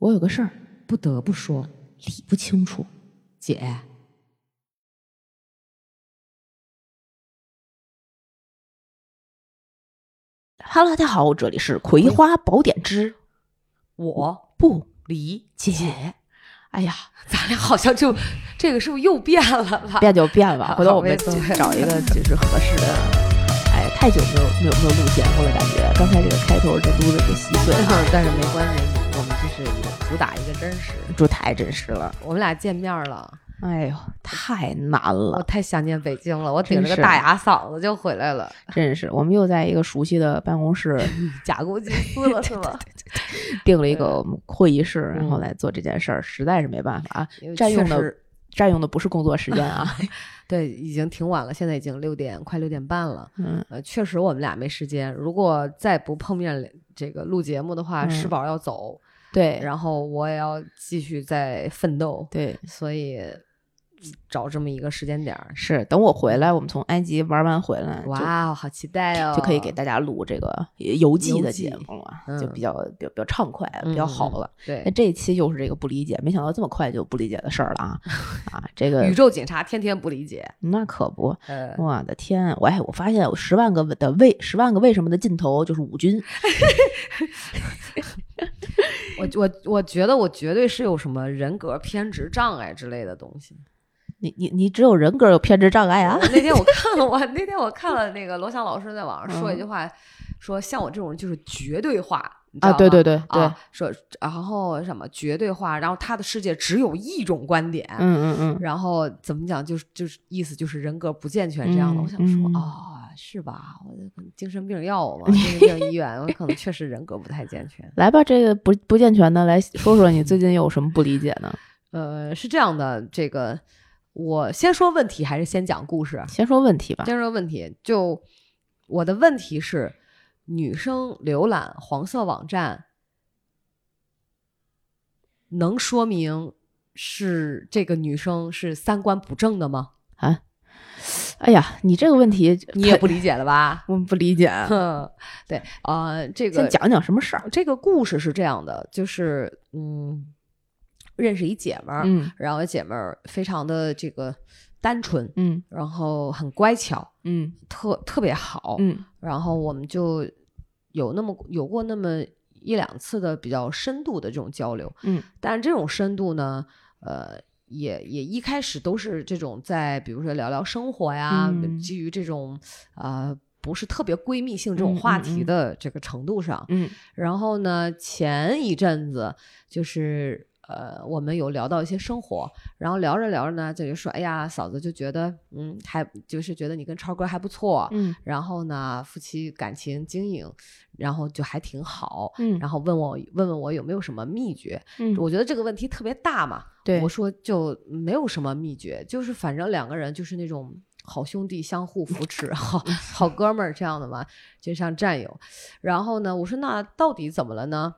我有个事儿不得不说，理不清楚。姐，Hello，大家好，这里是《葵花宝典之我不理解解，》。哎呀，咱俩好像就这个是不是又变了吧？变就变吧，回头我们找一个就是合适的。哎，太久没有没有没有录节目了，感觉刚才这个开头这录的这稀碎啊，但是没关系，我们就是主打一个真实。这太真实了。我们俩见面了，哎呦，太难了我了，太想念北京了，我顶着个大牙嗓子就回来了，真是。我们又在一个熟悉的办公室 假公济私了是吗？定了一个会议室，然后嗯来做这件事儿，实在是没办法占用的占用的不是工作时间啊。对，已经挺晚了，现在已经六点快六点半了。嗯，呃，确实我们俩没时间。如果再不碰面这个录节目的话，嗯世宝要走，对，然后我也要继续再奋斗，对，所以找这么一个时间点儿，是等我回来，我们从埃及玩完回来，就哇，好期待哦！就可以给大家录这个游记的节目了，嗯就比较比较比较畅快，比较好了。对那，这一期又是这个不理解，没想到这么快就不理解的事儿了啊 啊！这个宇宙警察天天不理解，那可不，呃，我的天！我哎，我发现有十万个的为十万个为什么的尽头就是五军，我我我觉得我绝对是有什么人格偏执障碍之类的东西。你你你只有人格有偏执障碍啊！那天我 看了，我那天我看了那个罗翔老师在网上说一句嗯话，说像我这种人就是绝对化，啊，对对对对，啊，说然后什么绝对化，然后他的世界只有一种观点，嗯嗯嗯，然后怎么讲，就是就是意思就是人格不健全这样的。嗯我想说嗯啊、是吧？我可能精神病要我嘛，精神病医院，我可能确实人格不太健全。来吧，这个不不健全的，来说说你最近有什么不理解呢？呃，是这样的，这个我先说问题还是先讲故事？先说问题吧。先说问题，就我的问题是，女生浏览黄色网站，能说明是这个女生是三观不正的吗？啊，哎呀，你这个问题 你也不理解了吧？我不理解。哼，对，呃，这个先讲讲什么事儿。这个故事是这样的，就是嗯，认识一姐们儿，嗯然后姐们儿非常的这个单纯，嗯然后很乖巧，嗯特特别好，嗯然后我们就有那么有过那么一两次的比较深度的这种交流，嗯，但是这种深度呢，呃，也也一开始都是这种在比如说聊聊生活呀，嗯。基于这种呃不是特别闺蜜性这嗯种话题的这个程度上，嗯。然后呢，前一阵子就是呃，我们有聊到一些生活，然后聊着聊着呢，这就说，哎呀，嫂子就觉得，嗯，还就是觉得你跟超哥还不错，嗯然后呢，夫妻感情经营，然后就还挺好，嗯然后问我问问我有没有什么秘诀，嗯，我觉得这个问题特别大嘛，对我说就没有什么秘诀，就是反正两个人就是那种好兄弟相互扶持，好好哥们儿这样的嘛，就像战友。然后呢，我说那到底怎么了呢？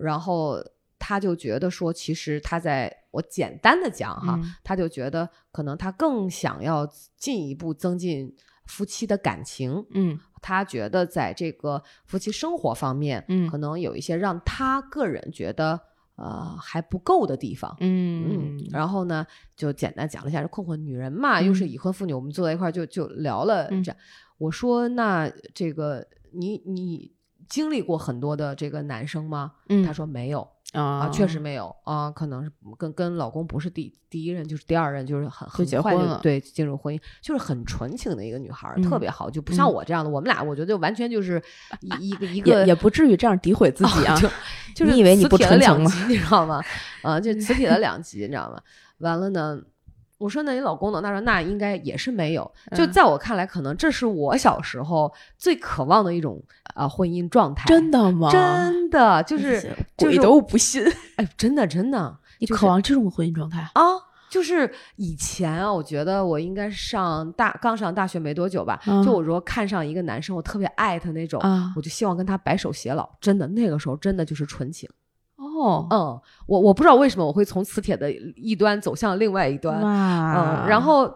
然后他就觉得说，其实他在我简单的讲哈，嗯。他就觉得可能他更想要进一步增进夫妻的感情，嗯。他觉得在这个夫妻生活方面，嗯。可能有一些让他个人觉得呃还不够的地方。嗯。然后呢，就简单讲了一下，这困惑女人嘛，又是嗯已婚妇女，我们坐在一块儿就就聊了嗯。这。样。我说，那这个你你经历过很多的这个男生吗？嗯他说没有啊啊，确实没有啊，可能是跟跟老公不是第第一任就是第二任，就是很就很快结婚对进入婚姻，就是很纯情的一个女孩儿，特嗯别好，就不像嗯我这样的。我们俩我觉得完全就是一一个一个也也不至于这样诋毁自己啊。就就是你以为你不纯情吗你知道吗？啊，就磁铁了两极，你知道吗？完了呢，我说那你老公呢？他说那应该也是没有。就嗯在我看来，可能这是我小时候最渴望的一种啊、婚姻状态。真的吗？真的就是就是鬼都不信。哎，真的真的，你渴望这种婚姻状态？啊。就是以前啊，我觉得我应该上大刚上大学没多久吧。嗯就我如果看上一个男生，我特别爱他那种，啊我就希望跟他白首偕老。真的，那个时候真的就是纯情。哦，嗯，我我不知道为什么我会从磁铁的一端走向另外一端，嗯，然后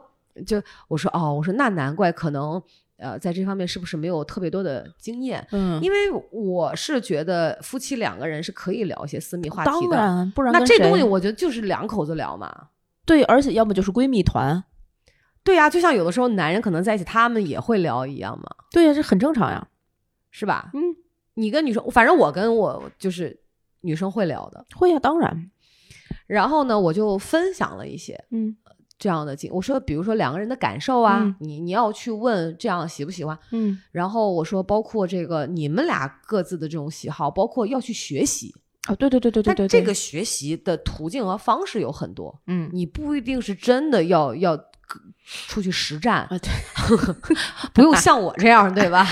就我说哦，我说那难怪可能呃，在这方面是不是没有特别多的经验？嗯，因为我是觉得夫妻两个人是可以聊一些私密话题的。当然，不然那这东西我觉得就是两口子聊嘛。对，而且要么就是闺蜜团，对呀、就像有的时候男人可能在一起，他们也会聊一样嘛，对呀，这很正常呀。是吧？嗯，你跟女生，反正我跟我就是女生会聊的。会呀，当然，然后呢，我就分享了一些嗯这样的经，我说，比如说两个人的感受啊，嗯你你要去问这样喜不喜欢。嗯然后我说，包括这个你们俩各自的这种喜好，包括要去学习。啊，对对对对对对，对这个学习的途径和方式有很多，嗯你不一定是真的要要出去实战，啊，对，不用像我这样，对吧？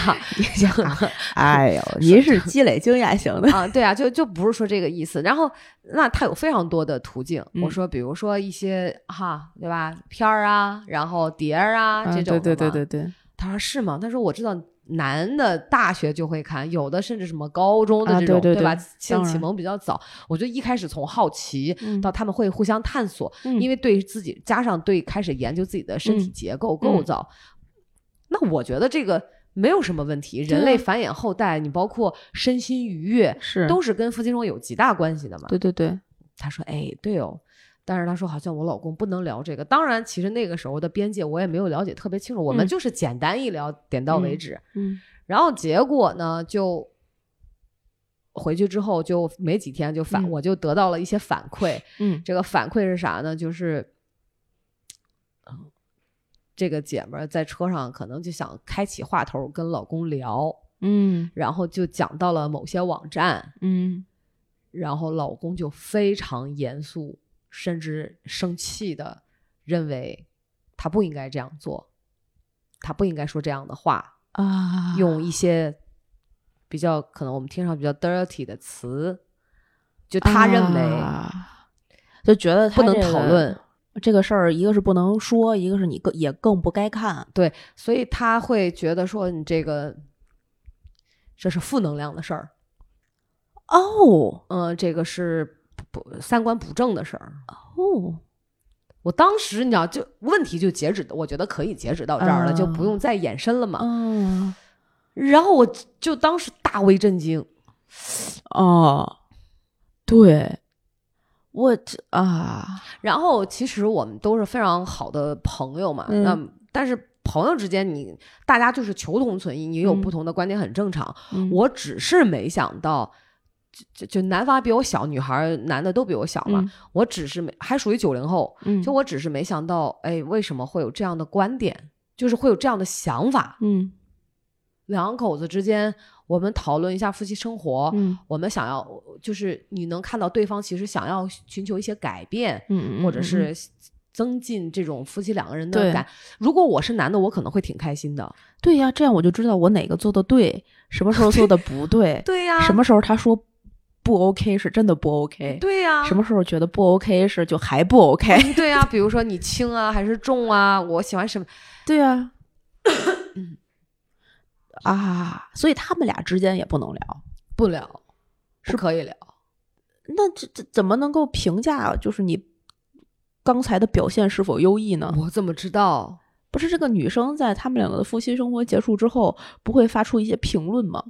哎呦，您是积累经验型的，啊，对啊，就就不是说这个意思。然后，那他有非常多的途径。我嗯说，比如说一些哈，对吧？片儿啊，然后碟儿啊，这种、对对对对。对，他说是吗？他说我知道男的大学就会看，有的甚至什么高中的啊这种，对对吧？对性启蒙比较早。我觉得一开始从好奇嗯到他们会互相探索，嗯因为对自己加上对开始研究自己的身体嗯结构、构造，那我觉得这个没有什么问题。人类啊繁衍后代，你包括身心愉悦，是都是跟夫妻中有极大关系的嘛。对对对，他说：“哎，对哦。”但是他说好像我老公不能聊这个。当然，其实那个时候的边界我也没有了解特别清楚，我们嗯就是简单一聊，点到为止。嗯然后结果呢，就回去之后就没几天就反，嗯我就得到了一些反馈。嗯这个反馈是啥呢？就是，嗯这个姐们儿在车上可能就想开启话头跟老公聊，嗯然后就讲到了某些网站，嗯然后老公就非常严肃，甚至生气的认为他不应该这样做，他不应该说这样的话，啊，用一些比较可能我们听上比较 dirty 的词，就他认为啊就觉得他不能讨论。这个事儿，一个是不能说，一个是你更也更不该看。对，所以他会觉得说你这个这是负能量的事儿，哦嗯、这个是不不三观不正的事儿。哦，我当时你知道，就问题就截止，我觉得可以截止到这儿了，就不啊用再延伸了嘛。嗯。然后我就当时大为震惊，哦，对，我这啊，然后其实我们都是非常好的朋友嘛，嗯。那但是朋友之间你大家就是求同存异，你有嗯。不同的观点很正常。嗯。我只是没想到，就就就男方比我小，女孩儿男的都比我小嘛，嗯我只是没还属于九零后，嗯就我只是没想到，哎，为什么会有这样的观点，就是会有这样的想法？嗯两口子之间，我们讨论一下夫妻生活，嗯我们想要就是你能看到对方其实想要寻求一些改变，嗯，或者是增进这种夫妻两个人的感。如果我是男的，我可能会挺开心的。对呀，这样我就知道我哪个做的对，什么时候做的不对，对呀、什么时候他说不 OK 是真的不 OK，对呀、什么时候觉得不 OK 是就还不 OK，对呀、比如说你轻啊 还是重啊，我喜欢什么？对呀、啊，所以他们俩之间也不能聊。不聊，是可以聊。那这这怎么能够评价就是你刚才的表现是否优异呢？我怎么知道？不是这个女生在他们两个的夫妻生活结束之后，不会发出一些评论吗？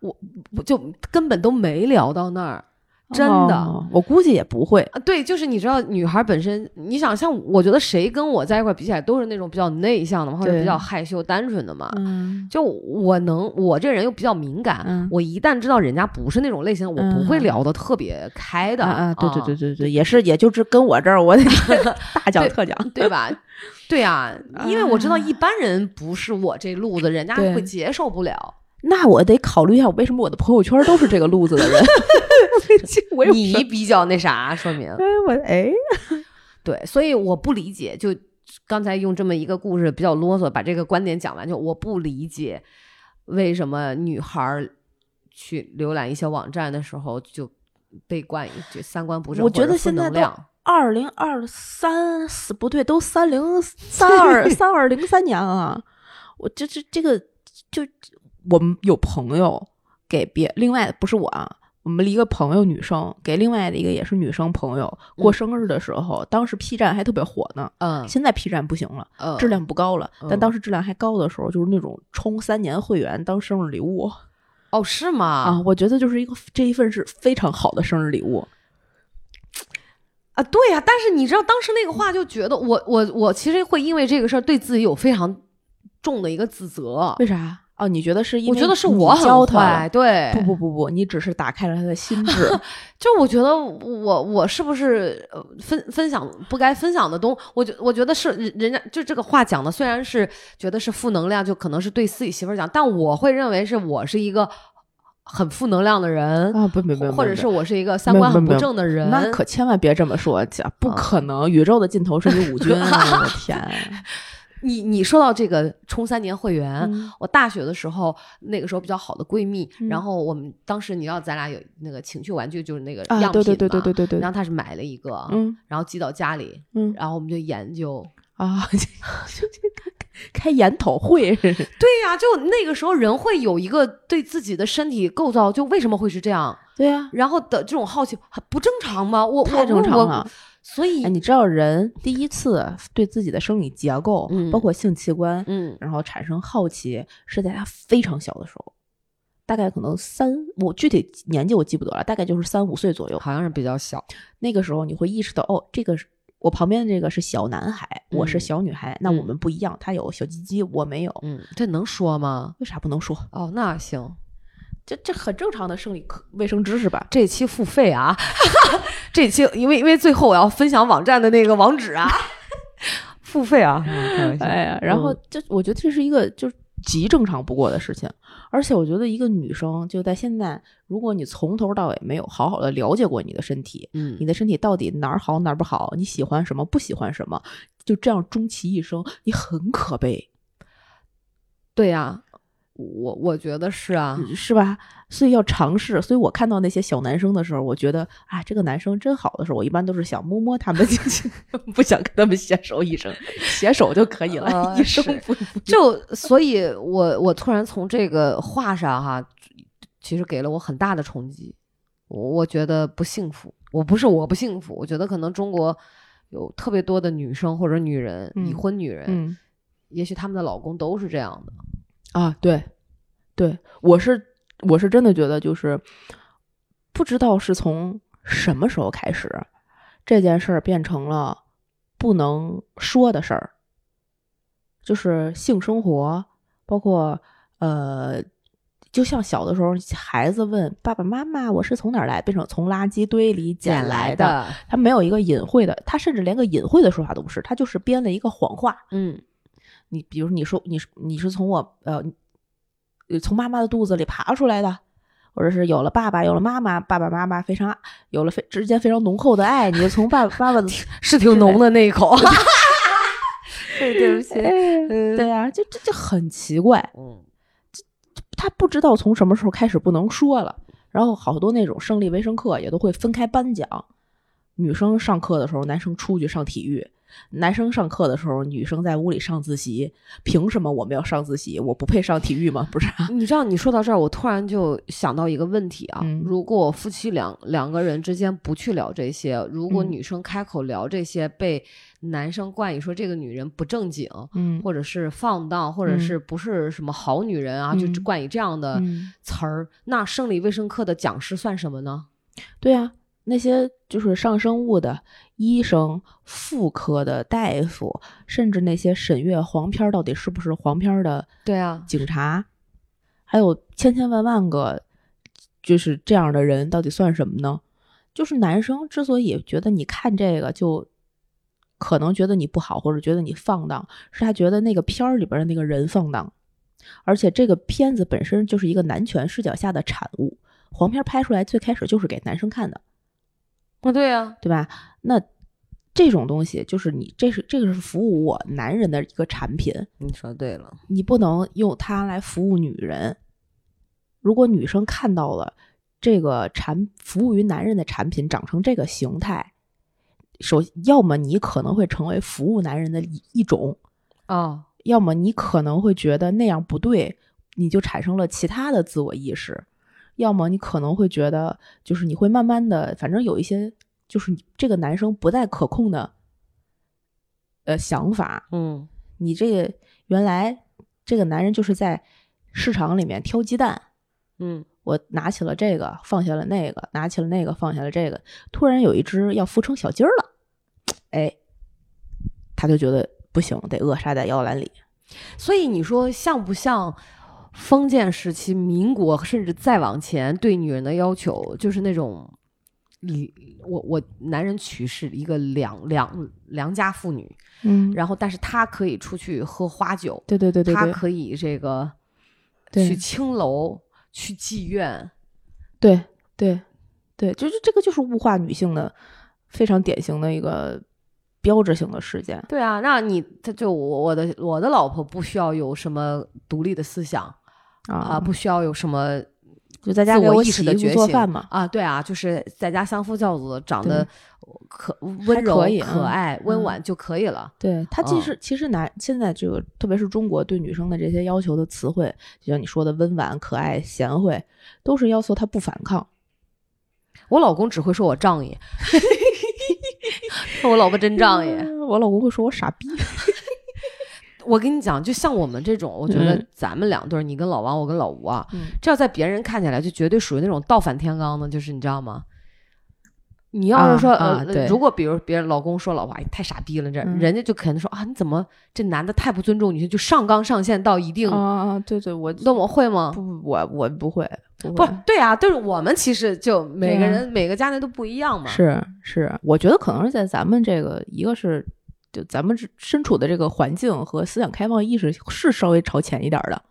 我我就根本都没聊到那儿，真的。哦我估计也不会。啊，对，就是你知道，女孩本身，你想像，我觉得谁跟我在一块儿比起来，都是那种比较内向的嘛，或者比较害羞、单纯的嘛。嗯就我能，我这人又比较敏感，嗯我一旦知道人家不是那种类型，我不会嗯聊的特别开的啊啊，对对对对对，也是，也就是跟我这儿，我得 大讲特讲。对吧？对呀、因为我知道啊一般人不是我这路子，人家会接受不了。那我得考虑一下，我为什么我的朋友圈都是这个路子的人？你比较那啥，说明哎我哎，对，所以我不理解，就刚才用这么一个故事比较啰嗦，把这个观点讲完，就我不理解为什么女孩儿去浏览一些网站的时候就被冠以这三观不正，我觉得现在都。二零二三四不对，都三零三二 三二零三年了！我这这这个就我们有朋友给别另外不是我啊，我们一个朋友女生给另外的一个也是女生朋友过生日的时候，当时 P 站还特别火呢。嗯现在 P 站不行了，嗯，质量不高了。但嗯当时质量还高的时候，就是那种充三年会员当生日礼物哦是吗？啊，我觉得就是一个这一份是非常好的生日礼物。啊，对呀、但是你知道当时那个话，就觉得我我我其实会因为这个事儿对自己有非常重的一个自责。为啥？哦，你觉得是因为我觉得是我很教他坏，对，不不不不，你只是打开了他的心智。就我觉得我我是不是呃分分享不该分享的东，我觉我觉得是人人家就这个话讲的，虽然是觉得是负能量，就可能是对自己媳妇儿讲，但我会认为是我是一个很负能量的人，啊，不不不，或者是我是一个三观很不正的人。那可千万别这么说，讲不啊可能，宇宙的尽头是你五 军啊！我的天，你你说到这个充三年会员，嗯我大学的时候，那个时候比较好的闺蜜，嗯然后我们当时你知道咱俩有那个情趣玩具，就是那个啊，样品对对对对嘛对对对，然后她是买了一个，嗯然后寄到家里，嗯然后我们就研究。啊，开研讨会 对呀、就那个时候人会有一个对自己的身体构造，就为什么会是这样，对呀，然后的这种好奇，不正常吗？我太正常了。所以哎，你知道人第一次对自己的生理结构，嗯包括性器官，嗯然后产生好奇，是在他非常小的时候，大概可能三，我具体年纪我记不得了，大概就是三五岁左右。好像是比较小，那个时候你会意识到，哦，这个我旁边的这个是小男孩，我是嗯小女孩，那我嗯们不一样，他有小鸡鸡，我没有，嗯，这能说吗？为啥不能说？哦，那行，这这很正常的生理科卫生知识吧？这期付费啊，这期因为因为最后我要分享网站的那个网址啊，付费啊，哎呀，然后嗯这我觉得这是一个就是极正常不过的事情，而且我觉得一个女生就在现在，如果你从头到尾没有好好的了解过你的身体，嗯你的身体到底哪儿好哪儿不好，你喜欢什么不喜欢什么，就这样终其一生，你很可悲，对呀、我我觉得是啊，是吧？所以要尝试。所以我看到那些小男生的时候，我觉得啊，这个男生真好的时候，我一般都是想摸摸他们，不想跟他们携手一生，携手就可以了，啊一生就所以我我突然从这个话上哈，其实给了我很大的冲击，我我觉得不幸福，我不是我不幸福，我觉得可能中国有特别多的女生或者女人，已嗯婚女人，嗯。也许她们的老公都是这样的，啊，对，对，我是我是真的觉得，就是不知道是从什么时候开始，这件事儿变成了不能说的事儿，就是性生活，包括呃，就像小的时候，孩子问爸爸妈妈我是从哪儿来，变成从垃圾堆里捡来的，的，他没有一个隐晦的，他甚至连个隐晦的说法都不是，他就是编了一个谎话。嗯你比如你说你是你是从我呃呃从妈妈的肚子里爬出来的，或者是有了爸爸有了妈妈，爸爸妈妈非常有了非之间非常浓厚的爱，你就从爸爸妈妈 是挺浓的那一口，对对不起，哎对啊，就这就很奇怪，嗯他不知道从什么时候开始不能说了，然后好多那种胜利卫生课也都会分开颁奖，女生上课的时候，男生出去上体育。男生上课的时候，女生在屋里上自习，凭什么我们要上自习？我不配上体育吗？不是啊？你知道，你说到这儿，我突然就想到一个问题啊，嗯如果夫妻两两个人之间不去聊这些，如果嗯女生开口聊这些，被男生冠以说这个女人不正经，嗯或者是放荡，或者嗯是不是什么好女人啊，就嗯冠以这样的嗯词儿，那生理卫生课的讲师算什么呢？对啊，那些就是上生物的医生、妇科的大夫，甚至那些审阅黄片儿到底是不是黄片儿的对啊，警察，还有千千万万个就是这样的人，到底算什么呢？就是男生之所以觉得你看这个就可能觉得你不好，或者觉得你放荡，是他觉得那个片儿里边的那个人放荡，而且这个片子本身就是一个男权视角下的产物。黄片拍出来最开始就是给男生看的，啊对啊，对吧？那这种东西就是你这是这个是服务我男人的一个产品，你说对了，你不能用它来服务女人。如果女生看到了这个产服务于男人的产品长成这个形态，首要么你可能会成为服务男人的一一种，哦，要么你可能会觉得那样不对，你就产生了其他的自我意识。要么你可能会觉得，就是你会慢慢的，反正有一些，就是你这个男生不再可控的，呃，想法。嗯你这个原来这个男人就是在市场里面挑鸡蛋，嗯我拿起了这个，放下了那个，拿起了那个，放下了这个，突然有一只要孵成小鸡儿了，哎，他就觉得不行，得扼杀在摇篮里。所以你说像不像封建时期、民国，甚至再往前对女人的要求，就是那种，你我我男人娶是一个良良良家妇女，嗯然后但是他可以出去喝花酒，对对对对对他可以这个去青楼、去妓院，对对对，就是这个就是物化女性的非常典型的一个标志性的事件。对啊，那你他就我我的我的老婆不需要有什么独立的思想啊、啊，不需要有什么就在家给我意洗衣服识的觉醒做饭嘛。啊，对啊，就是在家相夫教子，长得可温柔、可以嗯可爱、温嗯婉就可以了。对他其嗯实、其实男现在这个特别是中国对女生的这些要求的词汇，就像你说的温婉、可爱、贤惠，都是要求他不反抗。我老公只会说我仗义，我老婆真仗义。嗯 我老公会说我傻逼。我跟你讲，就像我们这种，我觉得嗯咱们两对儿，你跟老王，我跟老吴啊，嗯这要在别人看起来就绝对属于那种倒反天罡的，就是你知道吗？你要啊是说、呃，啊对如果比如别人老公说老婆哎太傻逼了，这、嗯人家就肯定说啊，你怎么这男的太不尊重女性，就上纲上线到一定，啊啊，对对，我那我会吗？不我我不会不。对啊，就是我们其实就每个人、每个家庭都不一样嘛。是是，我觉得可能是在咱们这个，一个是就咱们这身处的这个环境和思想开放意识是稍微朝前一点儿的，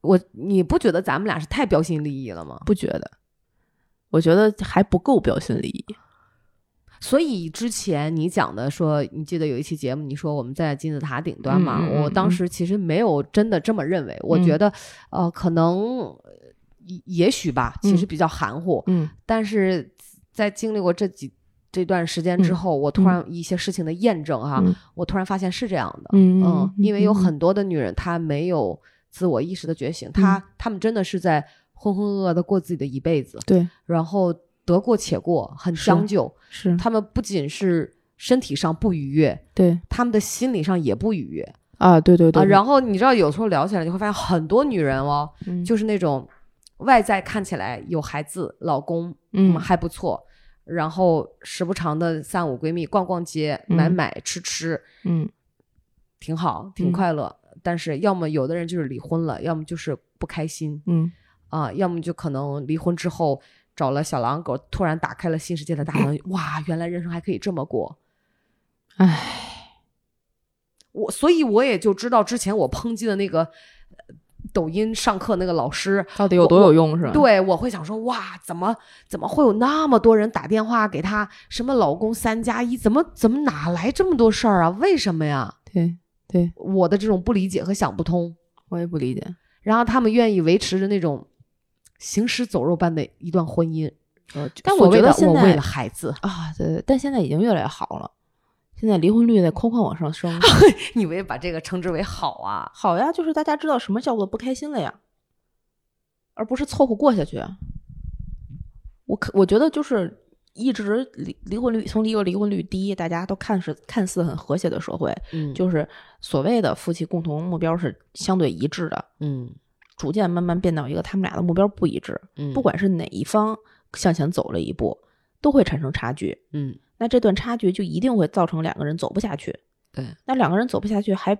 我你不觉得咱们俩是太标新立异了吗？不觉得？我觉得还不够标新立异。所以之前你讲的说，你记得有一期节目，你说我们在金字塔顶端嘛？嗯嗯嗯我当时其实没有真的这么认为，我觉得，呃，可能也许吧，其实比较含糊，嗯但是在经历过这几这段时间之后，我突然一些事情的验证哈，嗯我突然发现是这样的，嗯嗯，因为有嗯很多的女人她没有自我意识的觉醒，她她们真的是在浑浑噩噩的过自己的一辈子，对然后得过且过，很将就。是她们不仅是身体上不愉悦，对他们的心理上也不愉悦啊对对对啊。然后你知道，有时候聊起来，你会发现很多女人哦，嗯就是那种外在看起来有孩子、老公，嗯还不错，然后时不常的三五闺蜜逛逛街、嗯。买买吃吃，嗯。挺好，挺嗯。快乐。但是要么有的人就是离婚了，要么就是不开心嗯。啊，要么就可能离婚之后找了小狼狗，突然打开了新世界的大门，哇，原来人生还可以这么过。唉。我所以我也就知道之前我抨击的那个呃抖音上课那个老师，到底有多有用是吧？对我会想说哇，怎么怎么会有那么多人打电话给他什么老公三加一，怎么怎么哪来这么多事儿啊？为什么呀？对对，我的这种不理解和想不通，我也不理解。然后他们愿意维持着那种行尸走肉般的一段婚姻，呃，但我觉得现在我为了孩子，啊，对对，但现在已经越来越好了，现在离婚率在哐哐往上升。你以为把这个称之为好啊？好呀，就是大家知道什么叫做不开心了呀，而不是凑合过下去。我可我觉得就是一直离离婚率从一个离婚率低，大家都看似看似很和谐的社会，嗯就是所谓的夫妻共同目标是相对一致的，嗯逐渐慢慢变到一个他们俩的目标不一致，嗯，不管是哪一方向前走了一步，都会产生差距。嗯那这段差距就一定会造成两个人走不下去。对，那两个人走不下去还，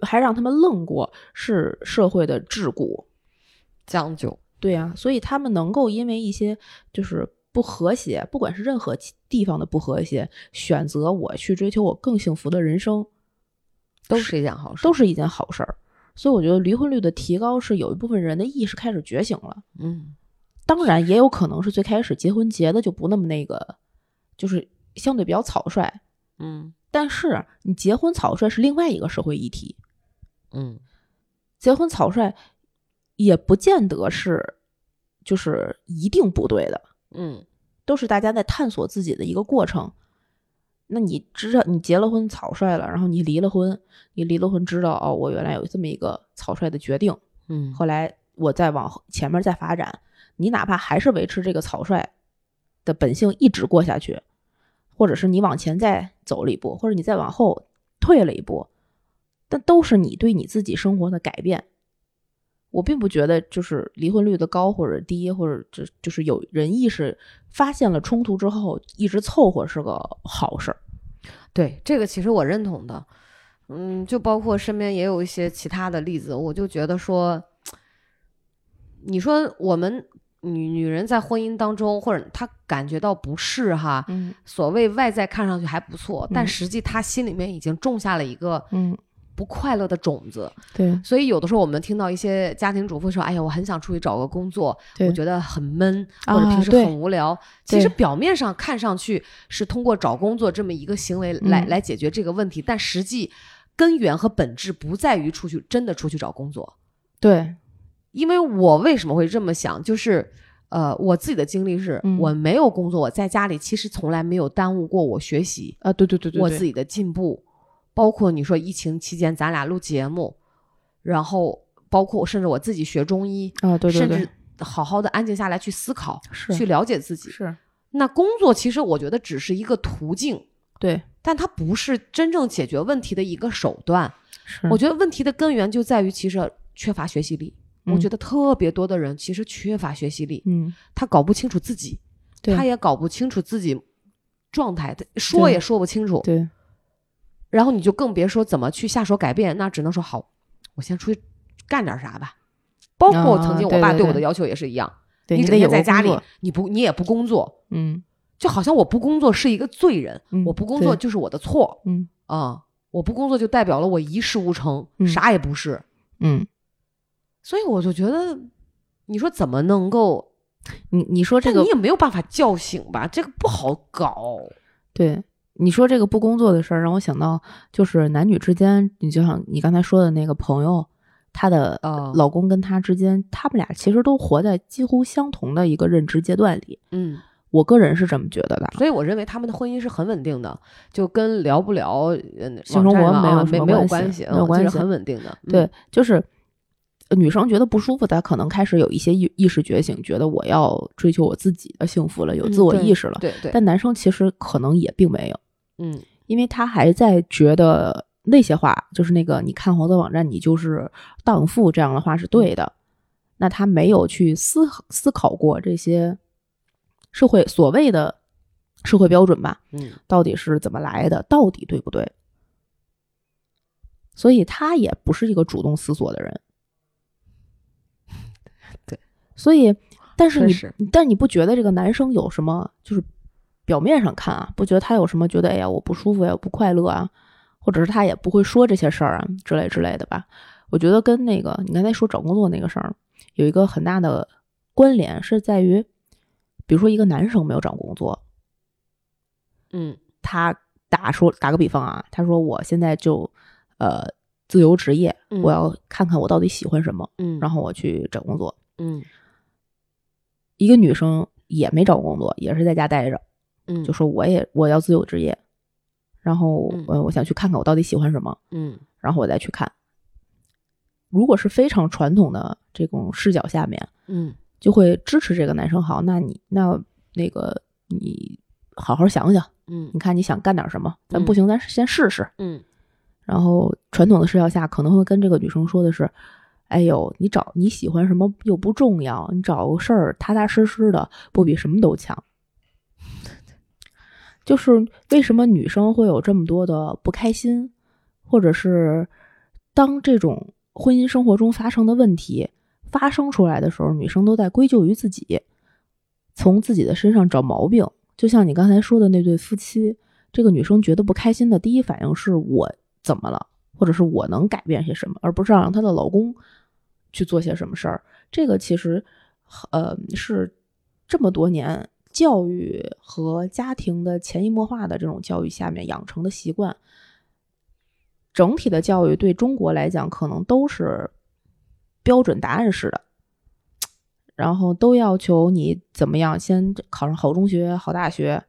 还让他们愣过，是社会的桎梏。将就，对呀、所以他们能够因为一些就是不和谐，不管是任何地方的不和谐，选择我去追求我更幸福的人生，都是一件好事，都是一件好事儿。所以我觉得离婚率的提高是有一部分人的意识开始觉醒了。嗯当然，也有可能是最开始结婚结的就不那么那个，就是相对比较草率。嗯但是你结婚草率是另外一个社会议题，嗯结婚草率也不见得是就是一定不对的，嗯都是大家在探索自己的一个过程。那你知道你结了婚草率了，然后你离了婚，你离了婚知道哦，我原来有这么一个草率的决定，嗯后来我再往前面再发展，你哪怕还是维持这个草率的本性一直过下去，或者是你往前再走了一步，或者你再往后退了一步，但都是你对你自己生活的改变。我并不觉得就是离婚率的高或者低，或者就就是有人意识发现了冲突之后一直凑合是个好事儿。对这个，其实我认同的。嗯，就包括身边也有一些其他的例子，我就觉得说，你说我们女女人在婚姻当中，或者她感觉到不适哈，嗯所谓外在看上去还不错，但嗯实际她心里面已经种下了一个嗯，不快乐的种子。对所以有的时候我们听到一些家庭主妇说：“哎呀，我很想出去找个工作，我觉得很闷，啊或者平时很无聊。”其实表面上看上去是通过找工作这么一个行为来、嗯来解决这个问题，但实际根源和本质不在于出去真的出去找工作。对，因为我为什么会这么想，就是。呃，我自己的经历是、嗯我没有工作，我在家里其实从来没有耽误过我学习，啊，对对对对，对我自己的进步，包括你说疫情期间咱俩录节目，然后包括甚至我自己学中医，啊，对对对甚至，好好的安静下来去思考，是去了解自己。是，那工作其实我觉得只是一个途径，对，但它不是真正解决问题的一个手段。是，我觉得问题的根源就在于其实缺乏学习力。我嗯觉得特别多的人其实缺乏学习力，嗯，他搞不清楚自己，他也搞不清楚自己状态，他说也说不清楚。对，然后你就更别说怎么去下手改变，那只能说好，我先出去干点啥吧。包括曾经我爸啊对我的要求也是一样，对，你整得有个天在家里，你不你也不工作，嗯就好像我不工作是一个罪人，嗯我不工作就是我的错嗯啊、我不工作就代表了我一事无成，嗯啥也不是。嗯，所以我就觉得，你说怎么能够？你你说这个你也没有办法叫醒吧？这个不好搞。对，你说这个不工作的事儿，让我想到就是男女之间，你就像你刚才说的那个朋友，她的哦老公跟她之间，他们俩其实都活在几乎相同的一个认知阶段里。嗯，我个人是这么觉得的。所以我认为他们的婚姻是很稳定的，就跟聊不聊嗯性生活没有没没有关系没有关系很稳定的。嗯对，就是呃女生觉得不舒服，她可能开始有一些意意识觉醒，觉得我要追求我自己的幸福了，有嗯自我意识了。对对，但男生其实可能也并没有，嗯因为他还在觉得那些话，就是那个你看黄色网站，你就是荡妇这样的话是对的。那他没有去思思考过这些社会所谓的社会标准吧，嗯到底是怎么来的，到底对不对？所以他也不是一个主动思索的人。对，所以，但是你但你不觉得这个男生有什么？就是表面上看啊，不觉得他有什么觉得哎呀我不舒服呀，我不快乐啊，或者是他也不会说这些事儿啊之类之类的吧？我觉得跟那个你刚才说找工作那个事儿有一个很大的关联，是在于，比如说一个男生没有找工作，嗯他打说打个比方啊，他说我现在就呃自由职业，嗯我要看看我到底喜欢什么，嗯，然后我去找工作。嗯一个女生也没找工作，也是在家待着，嗯就说我也我要自由职业，然后嗯呃我想去看看我到底喜欢什么，嗯然后我再去看。如果是非常传统的这种视角下面，嗯就会支持这个男生。好，那你那那个你好好想想，嗯你看你想干点什么？咱嗯不行，咱先试试。嗯然后传统的视角下，可能会跟这个女生说的是：“哎呦，你找你喜欢什么又不重要，你找个事儿踏踏实实的，不比什么都强。”就是为什么女生会有这么多的不开心，或者是当这种婚姻生活中发生的问题发生出来的时候，女生都在归咎于自己，从自己的身上找毛病。就像你刚才说的那对夫妻，这个女生觉得不开心的第一反应是我怎么了，或者是我能改变些什么，而不是让她的老公去做些什么事儿。这个其实，呃，是这么多年教育和家庭的潜移默化的这种教育下面养成的习惯。整体的教育对中国来讲，可能都是标准答案式的，然后都要求你怎么样，先考上好中学、好大学，然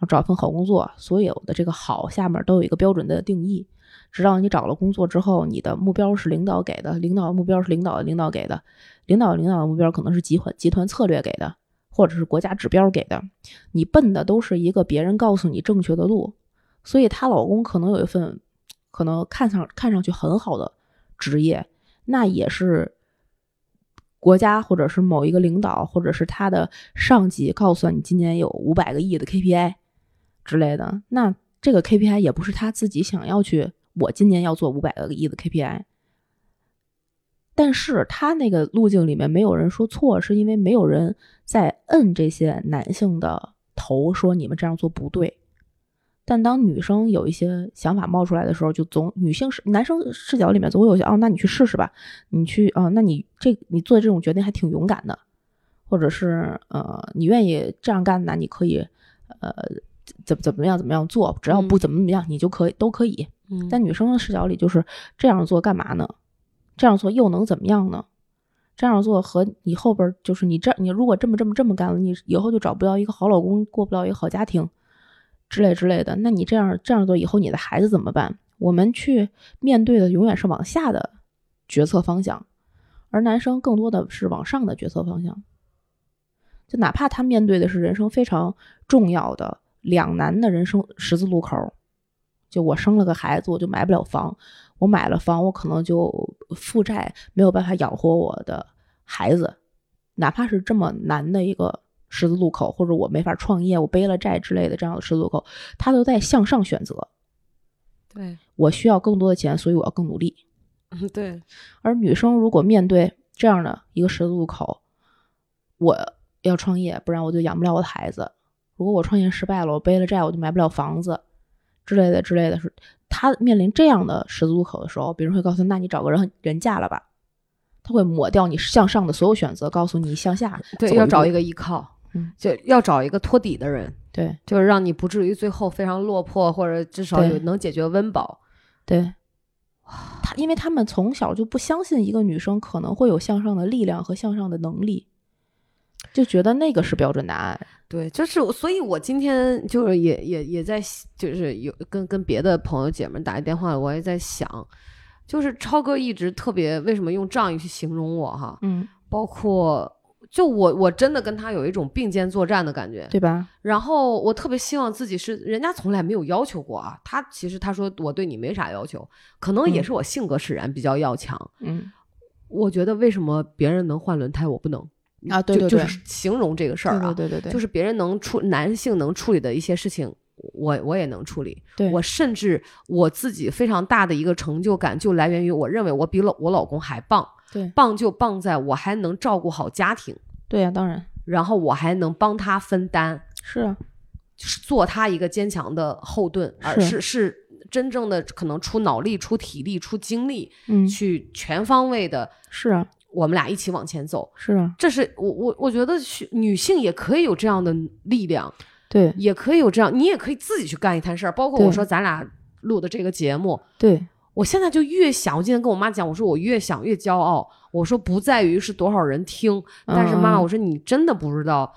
后找份好工作，所有的这个好下面都有一个标准的定义。直到你找了工作之后，你的目标是领导给的，领导的目标是领导的领导给的，领导领导的目标可能是集团集团策略给的，或者是国家指标给的。你奔的都是一个别人告诉你正确的路，所以她老公可能有一份可能看上看上去很好的职业，那也是国家或者是某一个领导或者是他的上级告诉你今年有五百个亿的 KPI 之类的，那这个 KPI 也不是他自己想要去。我今年要做五百个亿的 KPI，但是他那个路径里面没有人说错，是因为没有人在摁这些男性的头，说你们这样做不对。但当女生有一些想法冒出来的时候，就总女性视男生视角里面总会有些哦，那你去试试吧，你去哦，那你这你做这种决定还挺勇敢的，或者是呃，你愿意这样干，那你可以呃怎怎么样怎么样做，只要不怎么怎么样，你就可以都可以。在女生的视角里，就是这样做干嘛呢？这样做又能怎么样呢？这样做和你后边就是你这你如果这么这么这么干了，你以后就找不到一个好老公，过不了一个好家庭，之类之类的。那你这样这样做以后，你的孩子怎么办？我们去面对的永远是往下的决策方向，而男生更多的是往上的决策方向。就哪怕他面对的是人生非常重要的两难的人生十字路口。就我生了个孩子，我就买不了房；我买了房，我可能就负债，没有办法养活我的孩子。哪怕是这么难的一个十字路口，或者我没法创业，我背了债之类的这样的十字路口，他都在向上选择。对我需要更多的钱，所以我要更努力。嗯，对。而女生如果面对这样的一个十字路口，我要创业，不然我就养不了我的孩子。如果我创业失败了，我背了债，我就买不了房子。之类的之类的是，他面临这样的十字路口的时候，别人会告诉那你找个人人嫁了吧。他会抹掉你向上的所有选择，告诉你向下。对，要找一个依靠，嗯，就要找一个托底的人。对，就是让你不至于最后非常落魄，或者至少有能解决温饱。对，他因为他们从小就不相信一个女生可能会有向上的力量和向上的能力。就觉得那个是标准答案，对，就是所以，我今天就是也也也在，就是有跟跟别的朋友姐们打一电话，我也在想，就是超哥一直特别为什么用仗义去形容我哈，嗯，包括就我我真的跟他有一种并肩作战的感觉，对吧？然后我特别希望自己是，人家从来没有要求过啊，他其实他说我对你没啥要求，可能也是我性格使然，比较要强，嗯，我觉得为什么别人能换轮胎，我不能？啊，对对对，就是形容这个事儿啊，对对对，就是别人能处男性能处理的一些事情，我我也能处理。对我甚至我自己非常大的一个成就感，就来源于我认为我比老我老公还棒。对，棒就棒在我还能照顾好家庭。对呀，当然。然后我还能帮他分担，是啊是，做他一个坚强的后盾，而是是真正的可能出脑力、出体力、出精力，嗯，去全方位的。是啊。我们俩一起往前走，是啊，这是我我我觉得女性也可以有这样的力量，对，也可以有这样，你也可以自己去干一摊事儿。包括我说咱俩录的这个节目，对我现在就越想，我今天跟我妈讲，我说我越想越骄傲，我说不在于是多少人听，但是妈妈，我说你真的不知道。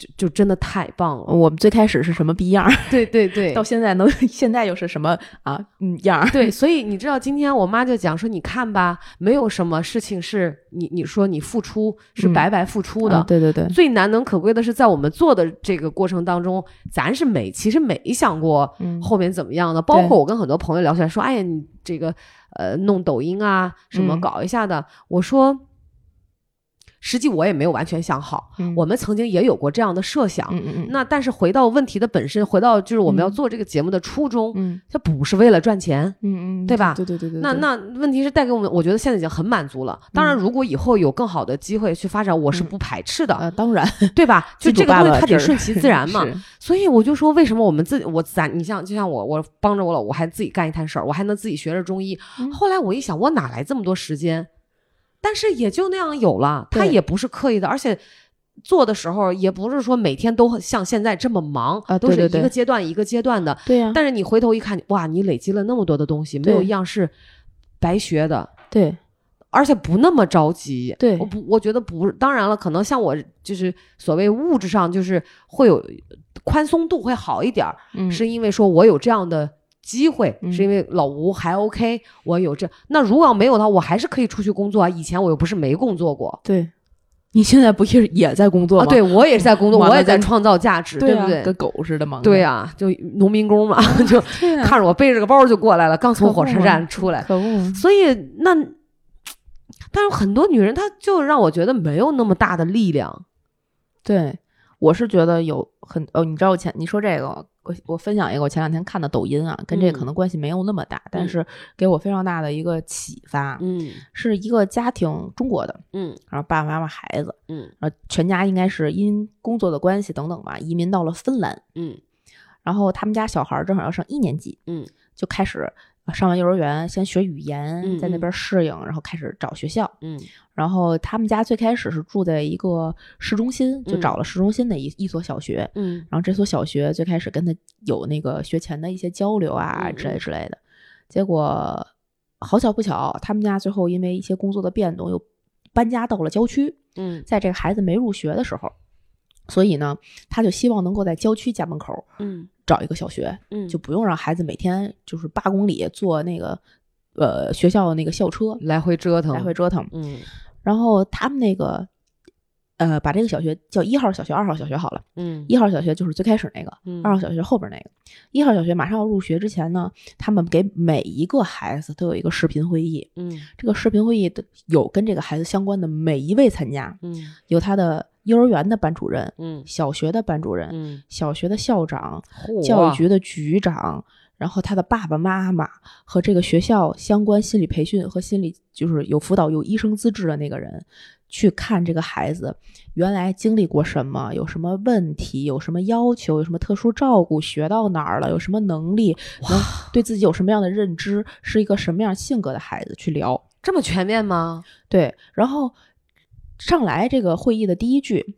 就就真的太棒了！我们最开始是什么逼样？对对对，到现在能 现在又是什么啊？嗯样？对，所以你知道，今天我妈就讲说，你看吧，没有什么事情是你你说你付出是白白付出的。对对对，最难能可贵的是在我们做的这个过程当中，咱是没其实没想过后面怎么样的。包括我跟很多朋友聊起来说，哎呀，你这个呃弄抖音啊什么搞一下的，我说。实际我也没有完全想好，我们曾经也有过这样的设想。那但是回到问题的本身，回到就是我们要做这个节目的初衷，嗯，它不是为了赚钱，嗯嗯，对吧？对对对对。那那问题是带给我们，我觉得现在已经很满足了。当然，如果以后有更好的机会去发展，我是不排斥的。呃，当然，对吧？就这个东西，它得顺其自然 嘛。所以我就说，为什么我们自己，我咱你像就像我，我帮着我老，我还自己干一摊事儿，我还能自己学着中医。后来我一想，我哪来这么多时间？但是也就那样有了，他也不是刻意的，而且做的时候也不是说每天都像现在这么忙啊，都是一个阶段一个阶段的。对呀。但是你回头一看，哇，你累积了那么多的东西，没有一样是白学的。对。而且不那么着急。对我不，我觉得不，当然了，可能像我就是所谓物质上就是会有宽松度会好一点是因为说我有这样的机会，嗯是因为老吴还 OK，我有这。那如果要没有的话，我还是可以出去工作啊。以前我又不是没工作过对，你现在不也也在工作吗？啊，对我也是在工作，我也在创造价值，对啊不对？跟狗似的忙。对呀、就农民工嘛，就看着我背着个包就过来了，刚从火车站出来，可恶，所以那，但是很多女人她就让我觉得没有那么大的力量。对，我是觉得有很哦，你知道我前你说这个，我我分享一个我前两天看的抖音啊，跟这个可嗯。能关系没有那么大，但嗯。是给我非常大的一个启发，嗯。是一个家庭中国的，嗯。然后爸爸妈妈孩子，嗯。然后全家应该是因工作的关系等等吧，移民到了芬兰，嗯。然后他们家小孩儿正好要上一年级，嗯。就开始呃上完幼儿园，先学语言，在那边适应，然后开始找学校。嗯然后他们家最开始是住在一个市中心，就嗯找了市中心的一一所小学。嗯然后这所小学最开始跟他有那个学前的一些交流啊嗯之类之类的，结果好巧不巧，他们家最后因为一些工作的变动又搬家到了郊区。嗯在这个孩子没入学的时候，所以呢，他就希望能够在郊区家门口嗯。找一个小学，嗯，就不用让孩子每天就是八公里坐那个呃学校的那个校车来回折腾，来回折腾。嗯。然后他们那个呃把这个小学叫一号小学、二号小学好了，嗯。一号小学就是最开始那个，嗯。二号小学后边那个。一号小学马上要入学之前呢，他们给每一个孩子都有一个视频会议，嗯。这个视频会议的有跟这个孩子相关的每一位参加，嗯。有他的幼儿园的班主任、嗯小学的班主任、嗯，小学的校长、教育局的局长，然后他的爸爸妈妈和这个学校相关心理培训和心理就是有辅导有医生资质的那个人，去看这个孩子原来经历过什么，有什么问题，有什么要求，有什么特殊照顾，学到哪儿了，有什么能力，能对自己有什么样的认知，是一个什么样性格的孩子去聊。这么全面吗？对，然后上来这个会议的第一句，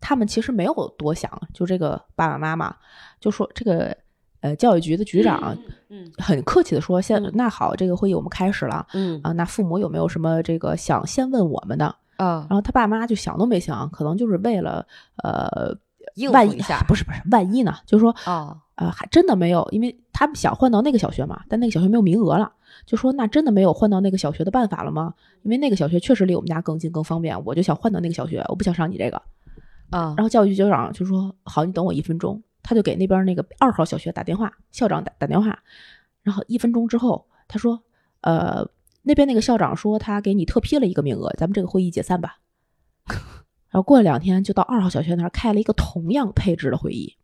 他们其实没有多想，就这个爸爸妈妈就说这个呃教育局的局长嗯很客气的说，先嗯那好，这个会议我们开始了嗯啊，那父母有没有什么这个想先问我们的？啊然，后他爸妈就想都没想，可能就是为了呃应万一付一下，不是不是万一呢，就是说啊，呃，还真的没有，因为他们想换到那个小学嘛，但那个小学没有名额了，就说那真的没有换到那个小学的办法了吗？因为那个小学确实离我们家更近更方便，我就想换到那个小学，我不想上你这个。啊然，后教育局局长就说好，你等我一分钟，他就给那边那个二号小学打电话，校长打打电话，然后一分钟之后，他说呃那边那个校长说他给你特批了一个名额，咱们这个会议解散吧。然后过了两天，就到二号小学那儿开了一个同样配置的会议，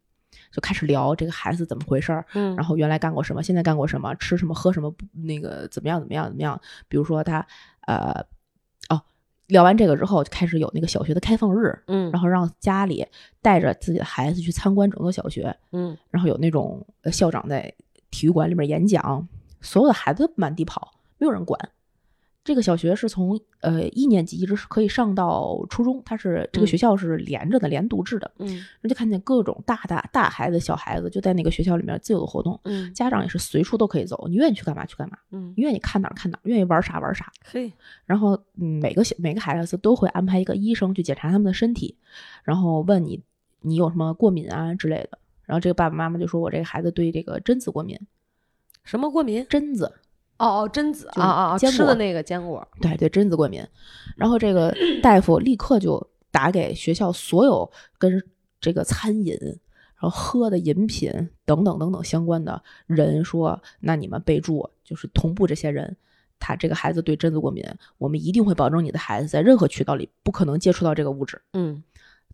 就开始聊这个孩子怎么回事儿，嗯，然后原来干过什么，现在干过什么，吃什么，喝什么，那个怎么样，怎么样，怎么样。比如说他，呃，哦，聊完这个之后，就开始有那个小学的开放日，嗯，然后让家里带着自己的孩子去参观整个小学，嗯然后有那种呃校长在体育馆里面演讲，所有的孩子都满地跑，没有人管。这个小学是从呃一年级一直是可以上到初中，它是这个嗯学校是连着的，连读制的。嗯那就看见各种大大大孩子、小孩子就在那个学校里面自由的活动，嗯家长也是随处都可以走，你愿意去干嘛去干嘛，嗯，你愿意看哪儿看哪儿，愿意玩啥玩啥。可以，然后，嗯，每个小每个孩子都会安排一个医生去检查他们的身体，然后问你你有什么过敏啊之类的。然后这个爸爸妈妈就说：“我这个孩子对这个榛子过敏，什么过敏？榛子，哦哦，榛子就是啊啊啊，吃的那个坚果，对对，榛子过敏。”然后这个大夫立刻就打给学校所有跟这个餐饮、然后喝的饮品等等等等相关的人说：“那你们备注就是同步这些人。”他这个孩子对榛子过敏，我们一定会保证你的孩子在任何渠道里不可能接触到这个物质。嗯，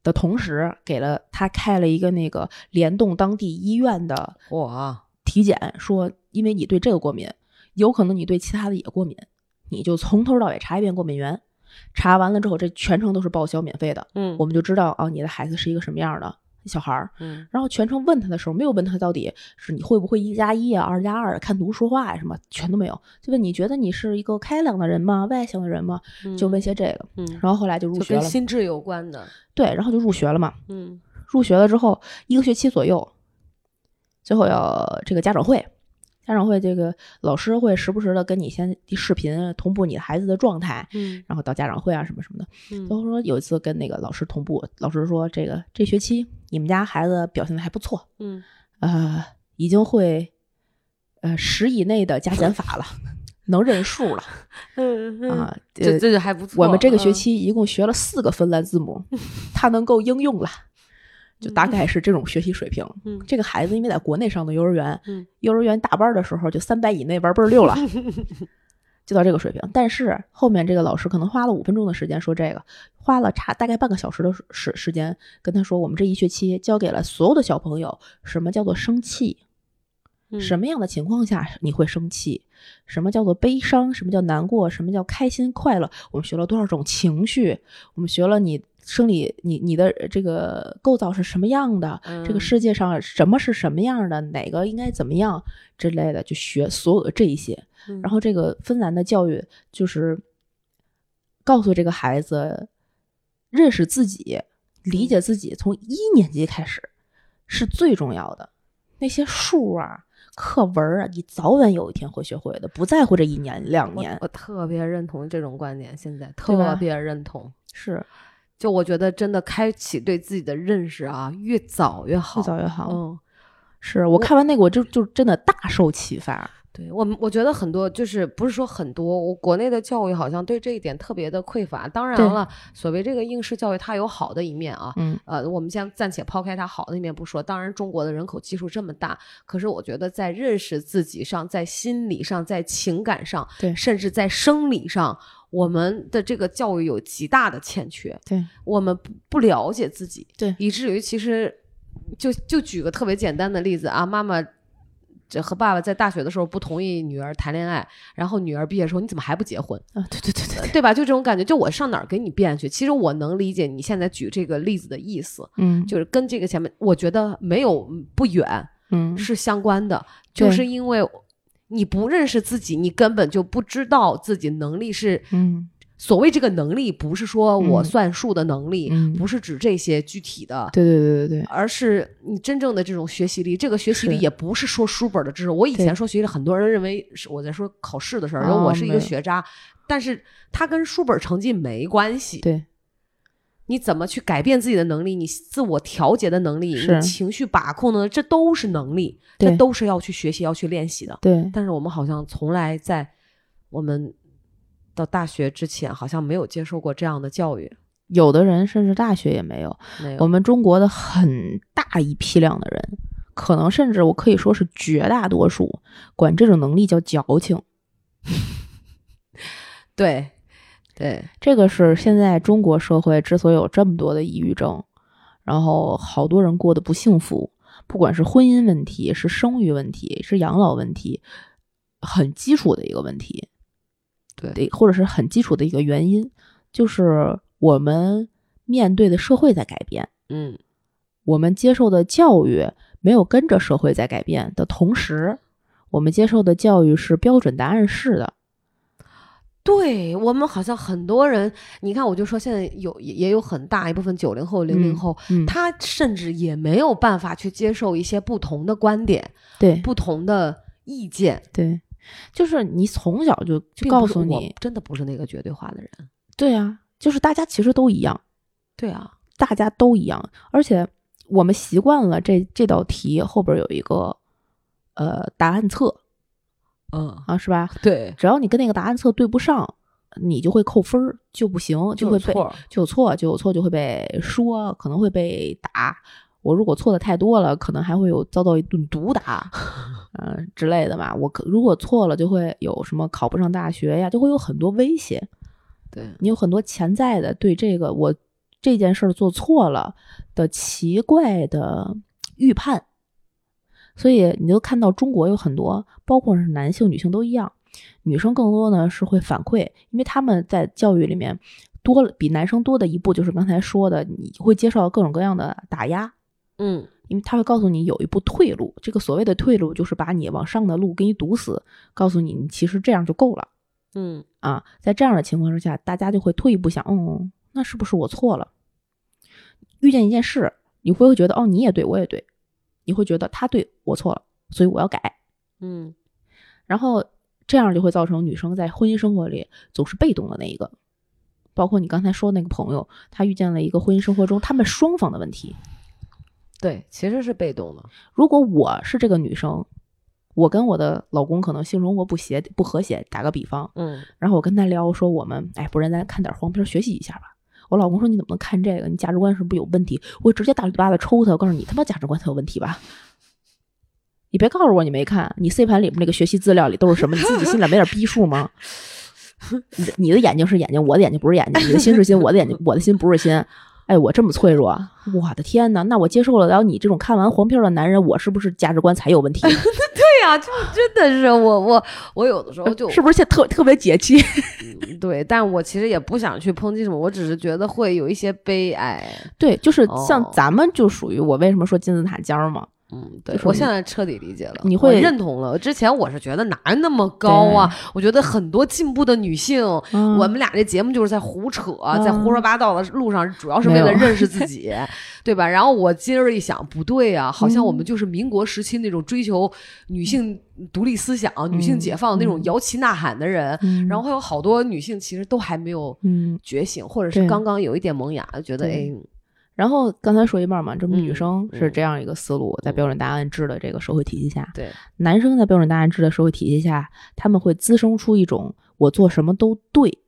的同时，给了他开了一个那个联动当地医院的哇，体检，说因为你对这个过敏，有可能你对其他的也过敏，你就从头到尾查一遍过敏源，查完了之后，这全程都是报销免费的，嗯，我们就知道啊，你的孩子是一个什么样的小孩儿。嗯然后全程问他的时候，没有问他到底是你会不会一加一啊、二加二啊、看图说话呀、什么，全都没有，就问你觉得你是一个开朗的人吗？外向的人吗？就问些这个。嗯，然后后来就入就跟学了，心智有关的，对，然后就入学了嘛。嗯入学了之后，一个学期左右，最后要这个家长会，家长会这个老师会时不时的跟你先视频同步你孩子的状态，嗯然后到家长会啊什么什么的。嗯都说有一次跟那个老师同步，老师说这个这学期你们家孩子表现的还不错，嗯呃，已经会呃十以内的加减法了，能认数了 嗯啊。这呃这就还不错。我们这个学嗯期一共学了四个芬兰字母，他能够应用了，就大概是这种学习水平。嗯这个孩子因为在国内上的幼儿园，嗯幼儿园大班的时候就三百以内玩倍儿溜了，就到这个水平。但是后面这个老师可能花了五分钟的时间说这个，花了差大概半个小时的时时间跟他说，我们这一学期教给了所有的小朋友什么叫做生气，嗯什么样的情况下你会生气？什么叫做悲伤？什么叫难过？什么叫开心快乐？我们学了多少种情绪？我们学了你生理，你你的这个构造是什么样的？这个嗯世界上什么是什么样的？哪个应该怎么样之类的，就学所有的这一些。嗯然后这个芬兰的教育就是告诉这个孩子认识自己、理解自己，从一年级开始是最重要的。那些数啊、课文啊，你早晚有一天会学会的，不在乎这一年两年。我特别认同这种观点，现在特别认同。是就我觉得真的开启对自己的认识啊，越早越好，越早越好。嗯，是我看完那个，我就就真的大受启发。对我们，我觉得很多就是不是说很多，我国内的教育好像对这一点特别的匮乏。当然了，所谓这个应试教育，它有好的一面啊。嗯呃，我们先暂且抛开它好的一面不说，当然中国的人口基数这么大，可是我觉得在认识自己上，在心理上，在情感上，对甚至在生理上，我们的这个教育有极大的欠缺。对，我们不不了解自己，对以至于其实就就举个特别简单的例子啊，妈妈这和爸爸在大学的时候不同意女儿谈恋爱，然后女儿毕业的时候你怎么还不结婚，啊，对对对对对，对吧？就这种感觉，就我上哪儿给你辩去？其实我能理解你现在举这个例子的意思，嗯就是跟这个前面我觉得没有不远，嗯是相关的，就是因为你不认识自己，你根本就不知道自己能力是嗯所谓这个能力，不是说我嗯算数的能力，嗯不是指这些具体的，对对对对对，而是你真正的这种学习力。这个学习力也不是说书本的知识。我以前说学习力，很多人认为是我在说考试的事儿，因为哦我是一个学渣，但是它跟书本成绩没关系。对你怎么去改变自己的能力，你自我调节的能力，你情绪把控的，这都是能力，这都是要去学习、要去练习的。对，但是我们好像从来在我们到大学之前，好像没有接受过这样的教育，有的人甚至大学也没有。没有。我们中国的很大一批量的人，可能甚至我可以说是绝大多数，管这种能力叫矫情。对对，这个是现在中国社会之所以有这么多的抑郁症，然后好多人过得不幸福，不管是婚姻问题、是生育问题、是养老问题，很基础的一个问题，对。对，或者是很基础的一个原因，就是我们面对的社会在改变，嗯。我们接受的教育没有跟着社会在改变的同时，我们接受的教育是标准答案式的。对我们好像很多人，你看，我就说现在有也也有很大一部分九零后、零零后，嗯，他甚至也没有办法去接受一些不同的观点、对不同的意见。对，就是你从小就就告诉你，真的不是那个绝对化的人。对啊，就是大家其实都一样，对啊，大家都一样，而且我们习惯了这这道题后边有一个呃答案册嗯，啊，是吧？对，只要你跟那个答案册对不上，你就会扣分儿，就不行，就会被。就有错，就有错就会被说，可能会被打。我如果错的太多了，可能还会有遭到一顿毒打，嗯、之类的嘛。我可如果错了，就会有什么考不上大学呀，就会有很多威胁。对，你有很多潜在的对这个我这件事儿做错了的奇怪的预判，所以你就看到中国有很多，包括是男性、女性都一样，女生更多呢是会反馈，因为他们在教育里面多了比男生多的一步，就是刚才说的，你会接受到各种各样的打压。嗯因为他会告诉你有一步退路，这个所谓的退路就是把你往上的路给你堵死，告诉你你其实这样就够了。嗯啊，在这样的情况之下，大家就会退一步想，嗯，那是不是我错了？遇见一件事，你会觉得，哦，你也对，我也对，你会觉得他对我错了，所以我要改。嗯然后这样就会造成女生在婚姻生活里总是被动的那一个。包括你刚才说那个朋友，他遇见了一个婚姻生活中他们双方的问题。对，其实是被动的。如果我是这个女生，我跟我的老公可能性生活不协不和谐，打个比方，嗯，然后我跟他聊说我们，哎，不然咱看点黄片学习一下吧。我老公说你怎么能看这个？你价值观是不是有问题？我直接大嘴巴子抽他！我告诉你，他妈价值观才有问题吧？你别告诉我你没看，你 C 盘里面那个学习资料里都是什么？你自己心里没点逼数吗？你的你的眼睛是眼睛，我的眼睛不是眼睛；你的心是心，我的眼睛我的心不是心。哎，我这么脆弱，我的天呐，那我接受了了你这种看完黄片的男人，我是不是价值观才有问题？对呀、就真的是我我我有的时候就是不是现在特特别解气？对，但我其实也不想去抨击什么，我只是觉得会有一些悲哀。对，就是像哦咱们就属于我为什么说金字塔尖儿嘛？嗯，对我现在彻底理解了，我你会认同了。之前我是觉得哪有那么高啊？我觉得很多进步的女性，嗯我们俩这节目就是在胡扯，在嗯胡说八道的路上，主要是为了认识自己，对吧？然后我今儿一想，不对啊，好像我们嗯就是民国时期那种追求女性独立思想、女性解放那种嗯摇旗呐喊的人，嗯然后还有好多女性其实都还没有嗯，觉醒，或者是刚刚有一点萌芽，觉得哎对，然后刚才说一半嘛，这么女嗯生是嗯这样一个思路，在标准答案制的这个社会体系下，对，男生在标准答案制的社会体系下，他们会滋生出一种我做什么都对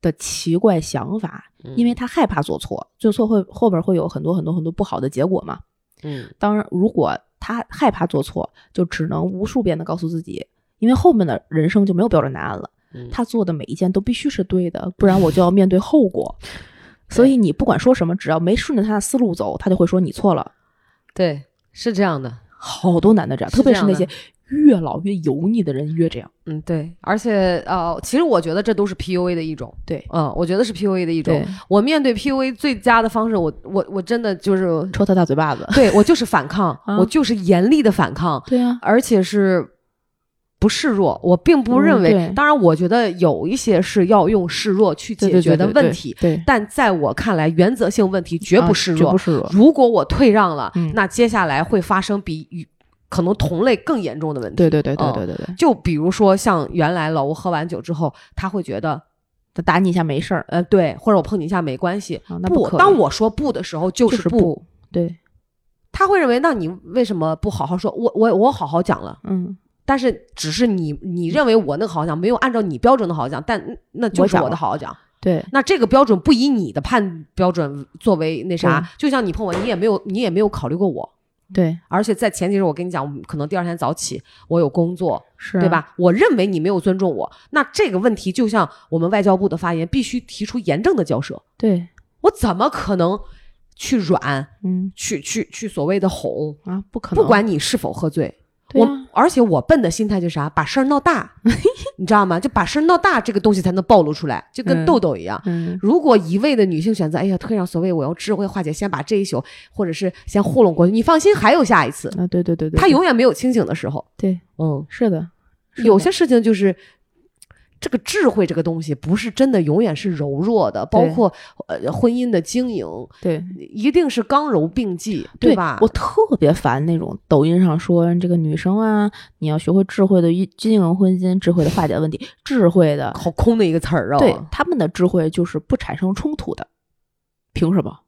的奇怪想法，因为他害怕做错，做错会后边会有很多很多很多不好的结果嘛。嗯当然，如果他害怕做错，就只能无数遍的告诉自己，因为后面的人生就没有标准答案了。嗯他做的每一件都必须是对的，不然我就要面对后果。所以你不管说什么，只要没顺着他的思路走，他就会说你错了。对，是这样的。好多男的这样，是特别是那些越老越油腻的人越这样。嗯，对，而且呃，其实我觉得这都是 PUA 的一种。对嗯，我觉得是 PUA 的一种。，我面对 PUA 最佳的方式，我我我真的就是，抽他大嘴巴子。对我就是反抗，啊我就是严厉的反抗，对呀、而且是不示弱。我并不嗯认为，对当然，我觉得有一些是要用示弱去解决的问题，对，但在我看来，原则性问题绝不啊示弱。绝不示弱。如果我退让了，嗯那接下来会发生比与可能同类更严重的问题。对对对对嗯对对对，就比如说，像原来老吴喝完酒之后，他会觉得，他打你一下没事儿呃，对，或者我碰你一下没关系。啊，那不，可当我说不的时候，就就是不。不对，他会认为，那你为什么不好好说？我我我好好讲了，嗯，但是只是你你认为我那个好好讲没有按照你标准的好好讲，但那就是我的好好讲。对那这个标准不以你的判标准作为那啥，就像你碰我，你也没有你也没有考虑过我。对而且在前提是我跟你讲，我可能第二天早起，我有工作，是，对？吧？我认为你没有尊重我，那这个问题就像我们外交部的发言，必须提出严正的交涉。对，我怎么可能去软，嗯去去去所谓的哄？啊，不可能，不管你是否喝醉，我而且我笨的心态就是啥，把事儿闹大，你知道吗？就把事儿闹大，这个东西才能暴露出来，就跟嗯豆豆一样。嗯，如果一味的女性选择，哎呀，退让所谓我要智慧化解，先把这一宿，或者是先糊弄过去，你放心，还有下一次，啊，对对对对，他永远没有清醒的时候。对嗯，是的，是的有些事情就是这个智慧这个东西，不是真的永远是柔弱的，包括呃婚姻的经营，对。一定是刚柔并济，对吧？我特别烦那种抖音上说这个女生啊，你要学会智慧的经营婚姻，智慧的化解问题，智慧的，好空的一个词儿啊！对他们的智慧就是不产生冲突的，凭什么？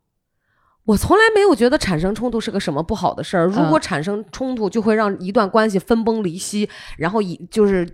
我从来没有觉得产生冲突是个什么不好的事儿。如果嗯产生冲突，就会让一段关系分崩离析，然后一就是。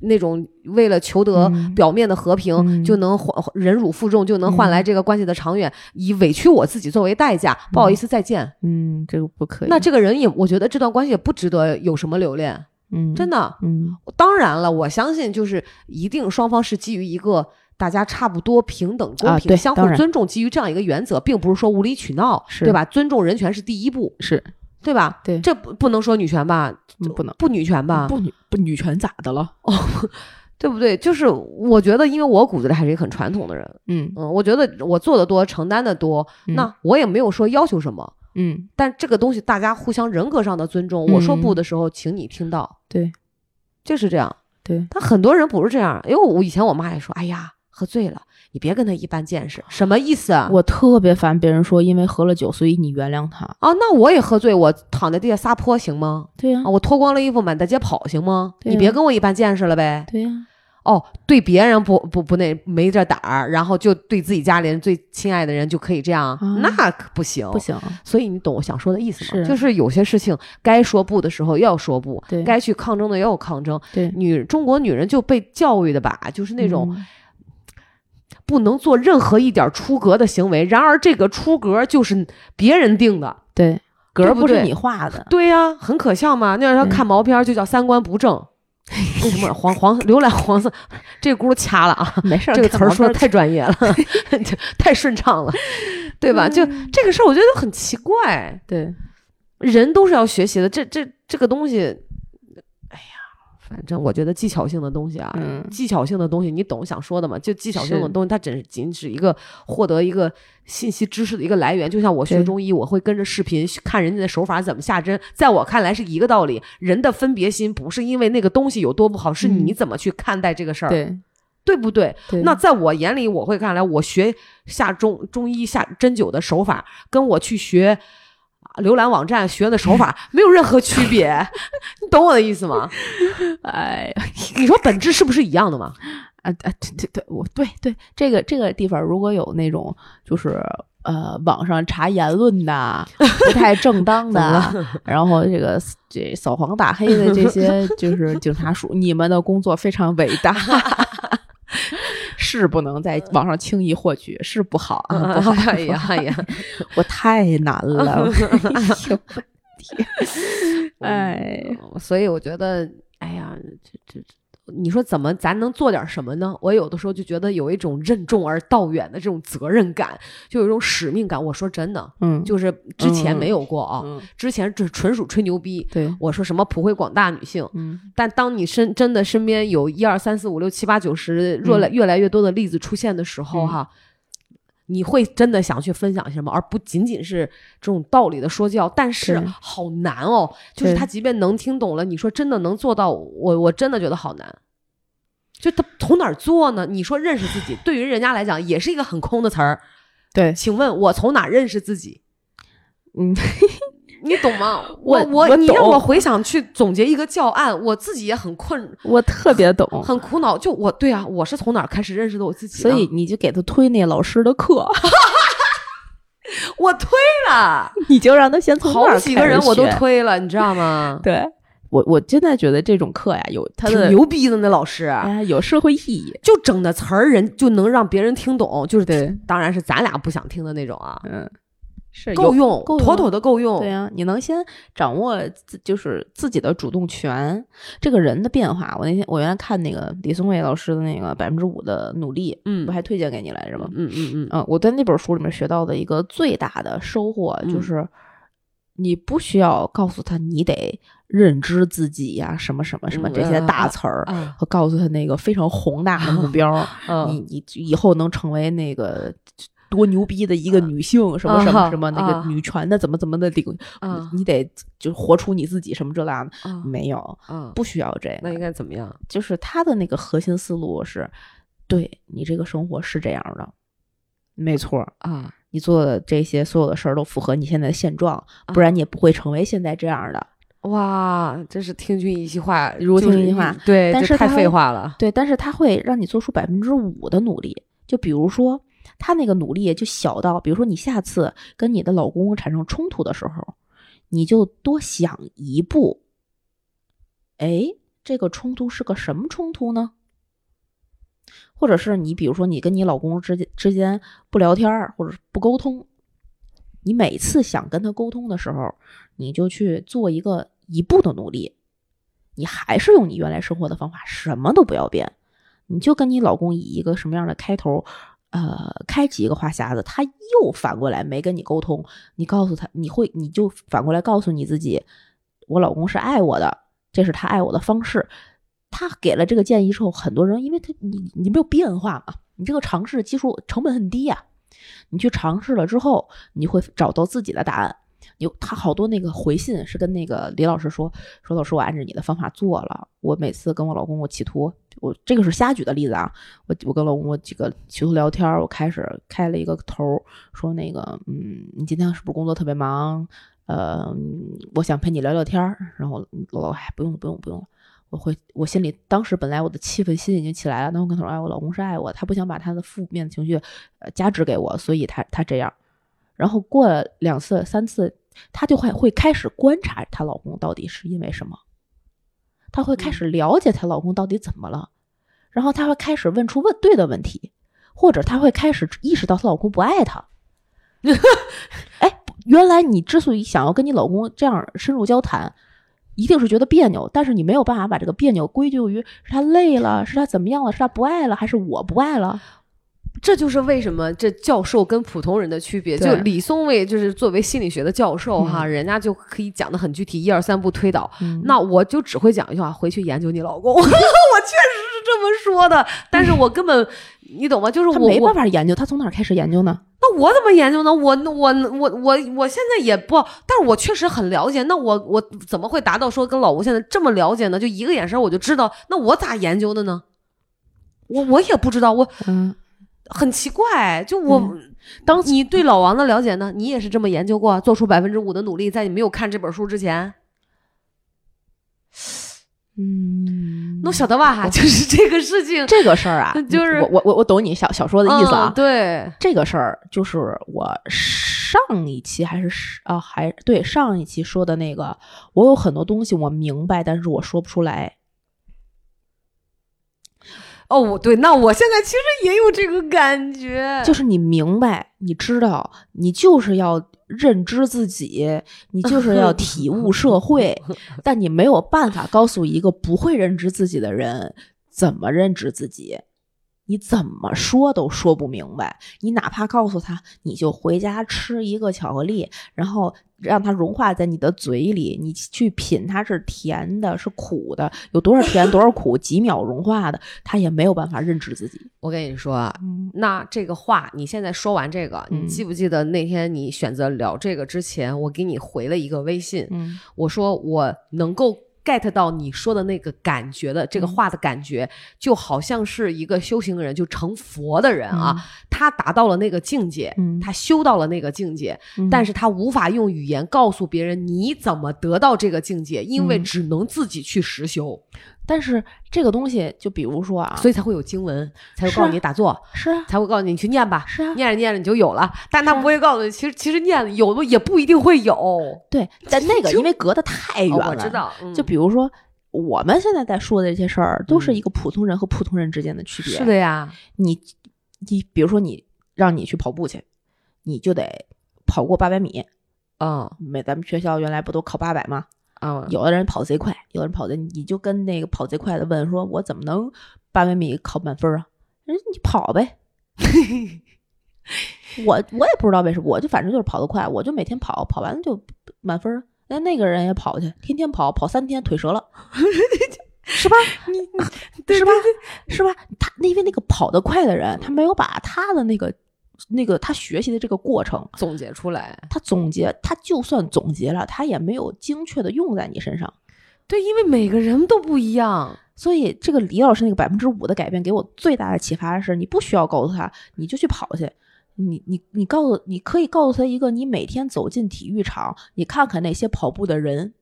呃那种为了求得嗯。表面的和平，嗯。就能换忍辱负重，就能换来嗯。这个关系的长远，以委屈我自己作为代价，不好意思再见。嗯，这个不可以。那这个人也，我觉得这段关系也不值得有什么留恋，嗯，真的。嗯。当然了，我相信就是一定双方是基于一个大家差不多平等、公平、相互尊重，基于这样一个原则，并不是说无理取闹，对吧？尊重人权是第一步，是对吧？对这不不能说女权吧？嗯不能不女权吧？不女不女权咋的了？哦 对不对？就是我觉得，因为我骨子里还是一个很传统的人，嗯嗯，我觉得我做的多，承担的多，嗯那我也没有说要求什么。嗯，但这个东西大家互相人格上的尊重，我说不的时候，请你听到，对就是这样。对，但很多人不是这样，因为我以前我妈也说，哎呀，喝醉了，你别跟他一般见识，什么意思啊？我特别烦别人说因为喝了酒，所以你原谅他。啊，那我也喝醉，我躺在地下撒泼行吗？对呀、啊，我脱光了衣服满大街跑行吗？你别跟我一般见识了呗。对呀、哦，对别人不不不那没这胆儿，然后就对自己家里人最亲爱的人就可以这样，啊那可不行，不。行，所以你懂我想说的意思吗？是就是有些事情该说不的时候要说不，该去抗争的也有抗争。对女中国女人就被教育的吧，就是那种嗯不能做任何一点出格的行为。然而这个出格就是别人定的，对格不是你画的，对呀、很可笑嘛。那要对看毛片儿就叫三观不正。为 什么黄黄浏览黄色？这个轱辘掐了啊！没事，这个词儿说的的太专业了，太顺畅了，对吧？就嗯这个事儿，我觉得很奇怪。对人都是要学习的，这这这个东西，反正我觉得技巧性的东西啊，嗯技巧性的东西，你懂想说的吗？就技巧性的东西，它只仅是一个获得一个信息知识的一个来源。就像我学中医，我会跟着视频看人家的手法怎么下针，在我看来是一个道理。人的分别心不是因为那个东西有多不好，是你嗯怎么去看待这个事儿，对对不对？对，那在我眼里，我会看来，我学下中中医下针灸的手法，跟我去学啊浏览网站学的手法 没有任何区别，你懂我的意思吗？哎你说本质是不是一样的嘛？啊啊对对对，我对对这个这个地方如果有那种就是。呃，网上查言论的不太正当的，然后这个这扫黄打黑的这些，就是警察叔，你们的工作非常伟大，是不能在网上轻易获取，是不好啊，不好。哎 呀哎呀，我太难了，哎呦我 天，哎，所以我觉得，哎呀，这这。这你说怎么咱能做点什么呢？我有的时候就觉得有一种任重而道远的这种责任感，就有一种使命感。我说真的，嗯，就是之前嗯没有过啊，嗯，之前这纯属吹牛逼。对，我说什么普惠广大女性，嗯但当你身真的身边有一二三四五六七八九十越来越来越多的例子出现的时候，嗯哈，你会真的想去分享什么，而不仅仅是这种道理的说教。但是好难哦，就是他即便能听懂了，你说真的能做到，我我真的觉得好难。就他从哪儿做呢？你说认识自己，对于人家来讲也是一个很空的词儿。对，请问我从哪儿认识自己？嗯，你懂吗？我我我你让我回想去总结一个教案，我自己也很困，我特别懂，很苦恼。就我对啊，我是从哪儿开始认识的我自己？所以你就给他推那老师的课，我推了 你就让他先从那好几个人，我都。推了，你知道吗？对我，我现在觉得这种课呀，有他的牛逼的那老师，哎有社会意义。就整的词儿人就能让别人听懂，就是对，当然是咱俩不想听的那种啊，嗯，是够用，够妥妥的够用。对呀、你能先掌握自就是自己的主动权，这个人的变化。我那天我原来看那个李松蔚老师的那个百分之五的努力，嗯不还推荐给你来着吗？嗯嗯嗯嗯，我在那本书里面学到的一个最大的收获嗯就是，你不需要告诉他你得认知自己呀、什么什么什么嗯这些大词儿，啊，和告诉他那个非常宏大的目标，嗯你你以后能成为那个。多牛逼的一个女性，什么什么啊什么那啊个女权的怎么怎么的领，啊你得就活出你自己什么这那的，啊没有，啊，不需要这那应。该怎么样？就是他的那个核心思路是，对你这个生活是这样的，没错儿，啊，你做的这些所有的事儿都符合你现在的现状，不然你也不会成为现在这样的。哇，真是听君一席话，如就是听一席话对，但是太废话了。对，但是他会让你做出百分之五的努力，就比如说他那个努力就小到，比如说你下次跟你的老公产生冲突的时候，你就多想一步，哎，这个冲突是个什么冲突呢？或者是你比如说你跟你老公之间之间不聊天儿，或者是不沟通，你每次想跟他沟通的时候，你就去做一个一步的努力，你还是用你原来生活的方法，什么都不要变，你就跟你老公以一个什么样的开头，呃，开启一个话匣子，他又反过来没跟你沟通，你告诉他，你会你就反过来告诉你自己，我老公是爱我的，这是他爱我的方式。他给了这个建议之后，很多人因为他你你没有变化嘛，你这个尝试技术成本很低呀、你去尝试了之后，你会找到自己的答案。有他好多那个回信是跟那个李老师说说，老师我按照你的方法做了，我每次跟我老公我企图我这个是瞎举的例子啊，我我跟老公我几个企图聊天，我开始开了一个头，说那个嗯，你今天是不是工作特别忙？呃，我想陪你聊聊天。然后老公哎不用不用不用。我会，我心里当时本来我的气愤心已经起来了，那我跟他说，哎，我老公是爱我，他不想把他的负面情绪，呃，加值给我，所以他他这样。然后过了两次三次，她就会会开始观察她老公到底是因为什么，她会开始了解她老公到底怎么了，然后她会开始问出问对的问题，或者她会开始意识到她老公不爱她。哎，原来你之所以想要跟你老公这样深入交谈，一定是觉得别扭，但是你没有办法把这个别扭归咎于是他累了，是他怎么样了，是他不爱了，还是我不爱了？这就是为什么这教授跟普通人的区别。就李松蔚就是作为心理学的教授哈，人家就可以讲的很具体，一二三步推导。嗯那我就只会讲一句话：回去研究你老公。我确实是这么说的，但是我根本你懂吗？就是我没办法研究，他从哪儿开始研究呢？那我怎么研究呢？我我我我我现在也不，但是我确实很了解。那我我怎么会达到说跟老吴现在这么了解呢？就一个眼神我就知道。那我咋研究的呢？我我也不知道，我嗯，很奇怪。就我，嗯当你对老王的了解呢？你也是这么研究过，做出百分之五的努力，在你没有看这本书之前，嗯，那我晓得吧？就是这个事情，这个事儿啊，就是我我我我懂你小小说的意思啊嗯。对，这个事儿就是我上一期还是是啊还对上一期说的那个，我有很多东西我明白，但是我说不出来。哦，我对，那我现在其实也有这个感觉，就是你明白，你知道，你就是要认知自己，你就是要体悟社会，但你没有办法告诉一个不会认知自己的人怎么认知自己。你怎么说都说不明白，你哪怕告诉他，你就回家吃一个巧克力，然后让它融化在你的嘴里，你去品它是甜的，是苦的，有多少甜多少苦，几秒融化的，他也没有办法认知自己。我跟你说啊，嗯那这个话，你现在说完这个，你嗯记不记得那天你选择聊这个之前，我给你回了一个微信，嗯我说我能够 get 到你说的那个感觉的这个嗯。话的感觉，就好像是一个修行人，就成佛的人啊，嗯。他达到了那个境界，嗯他修到了那个境界，嗯但是他无法用语言告诉别人你怎么得到这个境界，因为嗯。只能自己去实修，但是这个东西，就比如说啊，所以才会有经文，才会告诉你打坐，是啊，才会告诉你去念吧。是啊，念着念着你就有了，但他不会告诉你，其实其实念有的也不一定会有。对，但那个因为隔得太远了，哦我知。道，嗯就比如说，我们现在在说的这些事儿，都是一个普通人和普通人之间的区别。是的，呀，你你比如说你让你去跑步去，你就得跑过八百米。嗯每咱们学校原来不都考八百吗？嗯，有的人跑贼快，有的人跑的，你就跟那个跑贼快的问说：“我怎么能八百米考满分啊？”人你跑呗。我我也不知道为什么，我就反正就是跑得快，我就每天跑，跑完了就满分儿。那那个人也跑去，天天跑，跑三天腿折了，是吧？你是吧？是吧？他因为那个跑得快的人，他没有把他的那个那个他学习的这个过程，总结出来。他总结，他就算总结了，他也没有精确的用在你身上。对，因为每个人都不一样。所以，这个李老师那个百分之五的改变，给我最大的启发是，你不需要告诉他，你就去跑去。你你你告诉，你可以告诉他一个，你每天走进体育场，你看看那些跑步的人，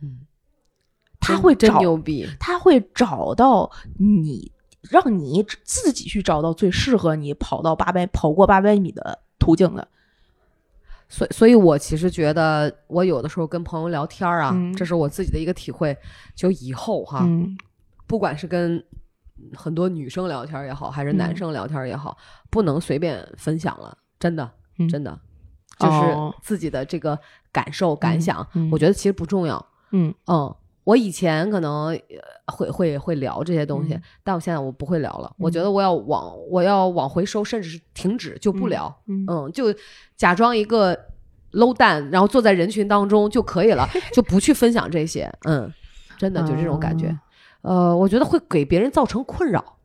嗯，他会真牛逼。他会找到你，让你自己去找到最适合你跑到八百跑过八百米的途径的。所以，所以我其实觉得，我有的时候跟朋友聊天儿啊，嗯这是我自己的一个体会。就以后哈，嗯不管是跟很多女生聊天儿也好，还是男嗯生聊天儿也好，不能随便分享了，真的，嗯真的，就是哦自己的这个感受、感想，嗯我觉得其实不重要。嗯嗯，我以前可能呃会会会聊这些东西，嗯但我现在我不会聊了。我觉得我要往我要往回收，甚至是停止就不聊。嗯嗯，就假装一个 low 蛋，然后坐在人群当中就可以了，就不去分享这些。嗯，真的就这种感觉。哦呃，我觉得会给别人造成困扰，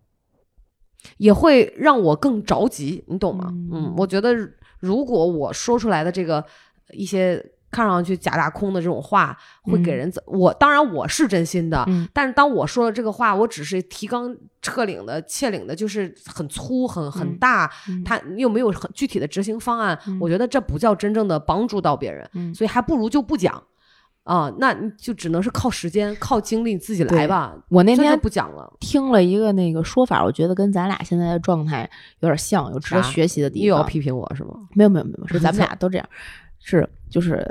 也会让我更着急，你懂吗？嗯嗯，我觉得如果我说出来的这个一些看上去假大空的这种话，会给嗯人怎？我当然我是真心的，嗯但是当我说了这个话，我只是提纲挈领的、切领的，就是很粗、很很嗯大，嗯他又没有很具体的执行方案，嗯我觉得这不叫真正的帮助到别人，嗯所以还不如就不讲。啊，那你就只能是靠时间、靠精力自己来吧。我那天不讲了，听了一个那个说法，我觉得跟咱俩现在的状态有点像，有值得学习的地方。又要批评我是吗？没有没有没有，是咱们 俩都这样，是就是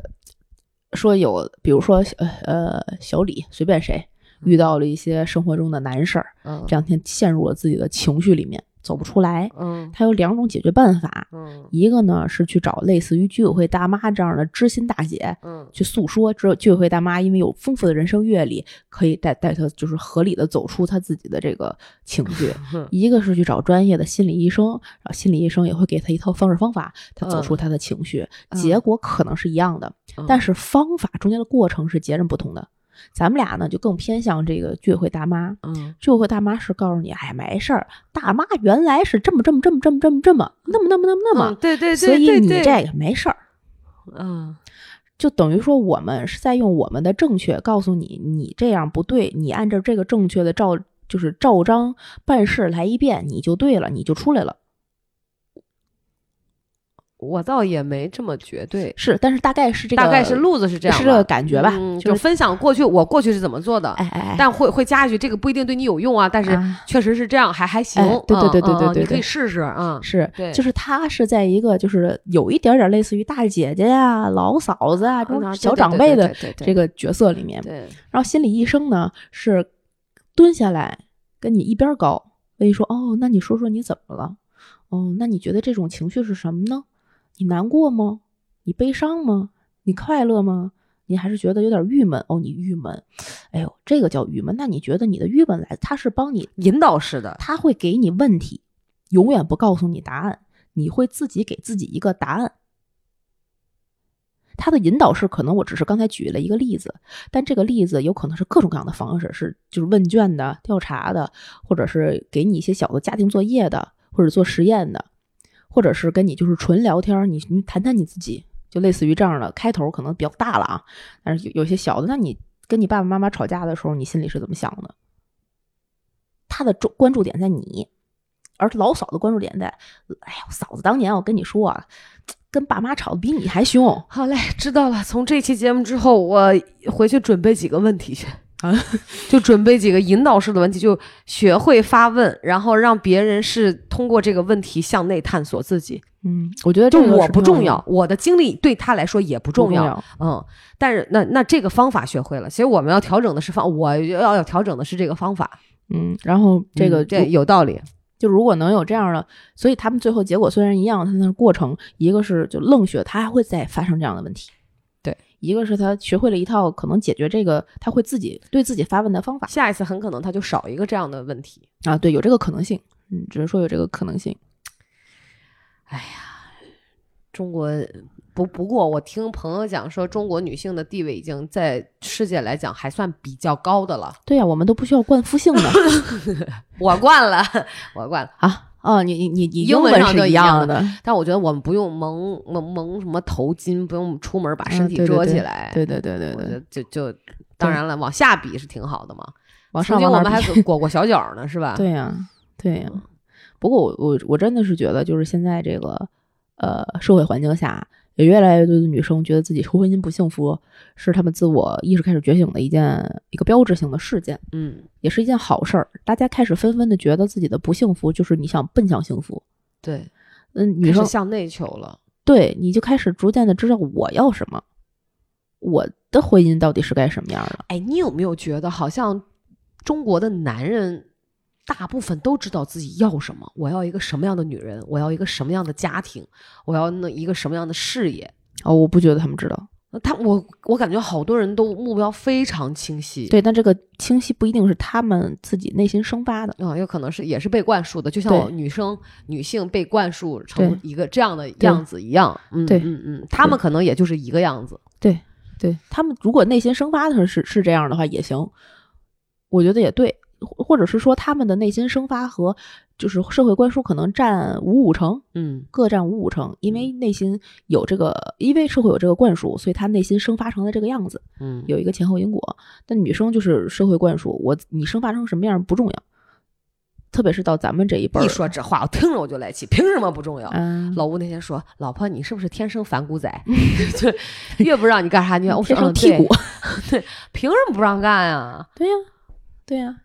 说有，比如说呃呃小李随便谁遇到了一些生活中的难事儿，嗯，这两天陷入了自己的情绪里面，走不出来。嗯他有两种解决办法，嗯一个呢是去找类似于居委会大妈这样的知心大姐，嗯去诉说，只有居委会大妈因为有丰富的人生阅历，可以带带他就是合理的走出他自己的这个情绪。一个是去找专业的心理医生，然后心理医生也会给他一套方式方法，他走出他的情绪。嗯结果可能是一样的，嗯但是方法中间的过程是截然不同的。咱们俩呢就更偏向这个居委会大妈，嗯居委会大妈是告诉你，哎，没事儿，大妈原来是这么这么这么这么这么这么那么那么那么那么，嗯对对对，所以你对对这个没事儿。嗯就等于说，我们是在用我们的正确告诉你，你这样不对，你按照这个正确的照就是照章办事来一遍，你就对了，你就出来了。我倒也没这么绝对，是，但是大概是这个，大概是路子是这样，是这个感觉吧嗯，就就是分享过去我过去是怎么做的，哎哎哎，但会会加一句这个不一定对你有用啊，但是啊。确实是这样，还还行哎，对对对对嗯嗯嗯你可以对。对对试试，啊，是，对就是他是在一个就是有一点点类似于大姐姐呀、老嫂子啊这种嗯小长辈的对对对。这个角色里面，对，然后心理医生呢是蹲下来跟你一边高，问你说：“哦，那你说说你怎么了？哦，那你觉得这种情绪是什么呢？你难过吗？你悲伤吗？你快乐吗？你还是觉得有点郁闷？哦，你郁闷，哎呦，这个叫郁闷。那你觉得你的郁闷来，他是帮你，引导式的，他会给你问题，永远不告诉你答案，你会自己给自己一个答案。他的引导式可能我只是刚才举了一个例子，但这个例子有可能是各种各样的方式，是就是问卷的、调查的，或者是给你一些小的家庭作业的，或者做实验的，或者是跟你就是纯聊天，你你谈谈你自己，就类似于这样的开头可能比较大了啊，但是有有些小的，那你跟你爸爸妈妈吵架的时候，你心里是怎么想的？他的重关注点在你，而老嫂的关注点在，哎呦，嫂子当年我跟你说啊，跟爸妈吵的比你还凶。好嘞，知道了。从这期节目之后，我回去准备几个问题去啊，就准备几个引导式的问题，就学会发问，然后让别人是通过这个问题向内探索自己。嗯，我觉得就这个我不重要，我的经历对他来说也不不重要。要。嗯，但是那那这个方法学会了，其实我们要调整的是方，我要要调整的是这个方法。嗯，然后这个嗯这有道理。就如果能有这样的，所以他们最后结果虽然一样，但是过程一个是就愣学，他还会再发生这样的问题。对，一个是他学会了一套可能解决这个，他会自己对自己发问的方法下一次很可能他就少一个这样的问题。啊，对，有这个可能性。嗯，只是说有这个可能性。哎呀中国不不过，我听朋友讲说，中国女性的地位已经在世界来讲还算比较高的了。对呀、我们都不需要冠夫姓的 我惯了，我惯了。啊啊！你你你你英文文是一样样的，但我觉得我们不用蒙蒙蒙什么头巾，不用出门把身体遮起来。对对对对对，就就当然了，往下比是挺好的嘛。往曾经我们还裹过小脚呢，是吧？对呀、对呀、不过我我我真的是觉得，就是现在这个呃社会环境下，有越来越多的女生觉得自己婚姻不幸福，是她们自我意识开始觉醒的一件一个标志性的事件，嗯，也是一件好事儿。大家开始纷纷的觉得自己的不幸福就是你想奔向幸福。对，嗯，女生向内求了。对你就开始逐渐的知道我要什么，我的婚姻到底是该什么样的。哎，你有没有觉得好像中国的男人大部分都知道自己要什么？我要一个什么样的女人？我要一个什么样的家庭？我要那一个什么样的事业？哦，我不觉得他们知道。呃他我我感觉好多人都目标非常清晰。对，但这个清晰不一定是他们自己内心生发的。啊、有可能是也是被灌输的，就像我女生女性被灌输成一个这样的样子一样。嗯，对嗯嗯，他们可能也就是一个样子。对他们如果内心生发的是是这样的话也行，我觉得也对。或或者是说他们的内心生发和就是社会灌输可能占五五成，嗯各占五五成，因为内心有这个，因为社会有这个灌输，所以他内心生发成了这个样子，嗯，有一个前后因果。但女生就是社会灌输，我你生发成什么样不重要，特别是到咱们这一辈儿，一说这话，我听着我就来气，凭什么不重要？嗯，老吴那天说：“老婆，你是不是天生反骨仔？就越不让你干啥，你我说天生嗯剔骨，对，对，凭什么不让干啊？对呀、对呀、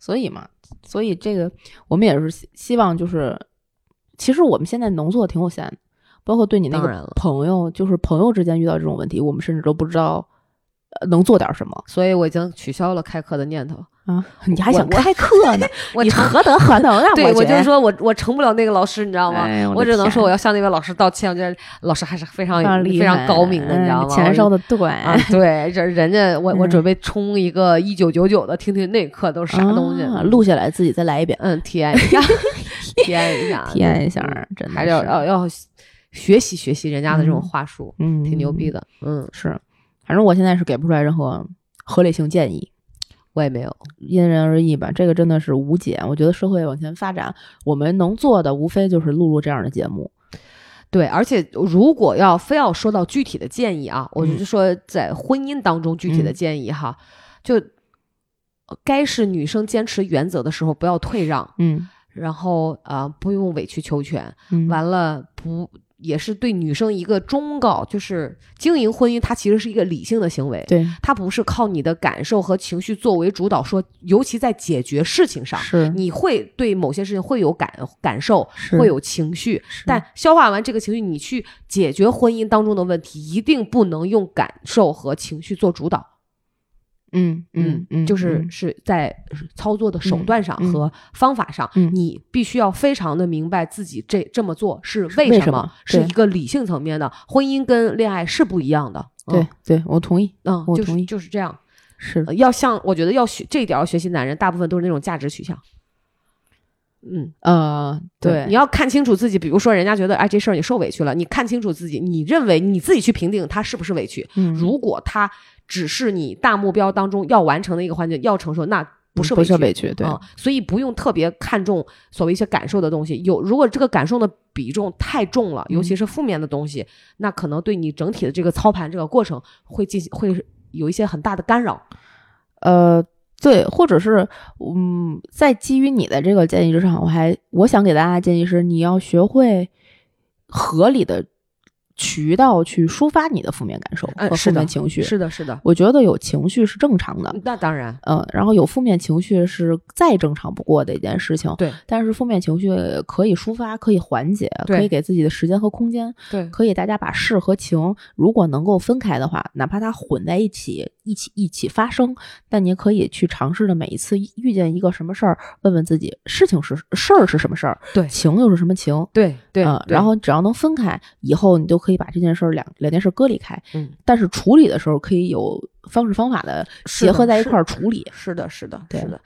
所以嘛，所以这个我们也是希希望就是，其实我们现在能做的挺有限的，包括对你那个朋友，就是朋友之间遇到这种问题，我们甚至都不知道呃能做点什么所以我已经取消了开课的念头。啊！你还想开课呢？你我成何德何能啊？对，我就是说我我成不了那个老师，你知道吗？哎我我只能说我要向那位老师道歉。我觉得老师还是非常非常厉非常高明的，你知道吗？嗯钱收的的对，啊，对，这人家我我嗯准备充一个一九九九的，听听那课都是啥东西，啊录下来自己再来一遍，嗯，体验一下，体验一下，体验一下嗯，真的还是要要要学习学习人家的这种嗯话术，嗯，挺牛逼的。嗯，是，反正我现在是给不出来任何合理性建议，我也没有。因人而异吧。这个真的是无解。我觉得社会往前发展，我们能做的无非就是录录这样的节目。对，而且如果要非要说到具体的建议啊，我嗯就说在婚姻当中具体的嗯建议哈，就呃该是女生坚持原则的时候不要退让，嗯然后啊、呃不用委曲求全，嗯，完了不也是对女生一个忠告，就是经营婚姻它其实是一个理性的行为，对，它不是靠你的感受和情绪作为主导说，尤其在解决事情上。是你会对某些事情会有感感受，会有情绪，但消化完这个情绪，你去解决婚姻当中的问题，一定不能用感受和情绪做主导。嗯嗯嗯，就是嗯是在操作的手嗯段上嗯和方法上，嗯你必须要非常的明白自己这这么做是为什么，是一个理性层面的。婚姻跟恋爱是不一样的。对对，我同意，嗯，我同意就是这样。是呃要像我觉得要学这一点要学习男人，大部分都是那种价值取向。嗯，呃，对，你要看清楚自己。比如说，人家觉得哎这事儿你受委屈了，你看清楚自己，你认为你自己去评定他是不是委屈。嗯如果他只是你大目标当中要完成的一个环节，要承受，那不是委屈。是委屈，对，啊、所以不用特别看重所谓一些感受的东西。有如果这个感受的比重太重了，尤其是负面的东西，那可能对你整体的这个操盘这个过程会进行会有一些很大的干扰。呃，对，或者是，嗯，在基于你的这个建议之上，我还我想给大家建议是，你要学会合理的渠道去抒发你的负面感受和负嗯是的面情绪。是的，是的，我觉得有情绪是正常的，那当然，嗯，然后有负面情绪是再正常不过的一件事情。对但是负面情绪可以抒发，可以缓解，可以给自己的时间和空间，对，可以大家把事和情如果能够分开的话，哪怕它混在一起，一起一起发生，但你可以去尝试着每一次遇见一个什么事儿，问问自己事情是事儿是什么事儿，对情又是什么情。对对嗯，对然后只要能分开，以后你就可以把这件事儿两两件事儿割离开。嗯，但是处理的时候可以有方式方法的结合在一块儿处理。是的，是的，对是的，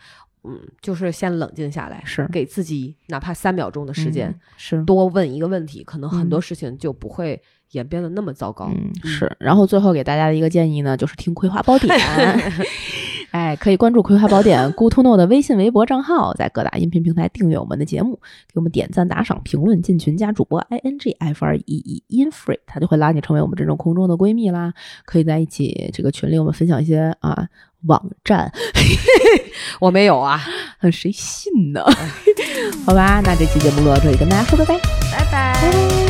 嗯，就是先冷静下来，是给自己哪怕三秒钟的时间，嗯是多问一个问题，可能很嗯多事情就不会演变得那么糟糕。嗯，是。然后最后给大家的一个建议呢，就是听《葵花宝典 》，哎，可以关注《葵花宝典》Good to Know 的微信、微博账号，在各大音频平台订阅我们的节目，给我们点赞、打赏、评论、进群加主播 i n g f r e e in free，他就会拉你成为我们真正空中的闺蜜啦。可以在一起这个群里，我们分享一些啊网站，我没有啊，谁信呢？好吧，那这期节目录到这里，跟大家说拜拜，拜拜。拜拜。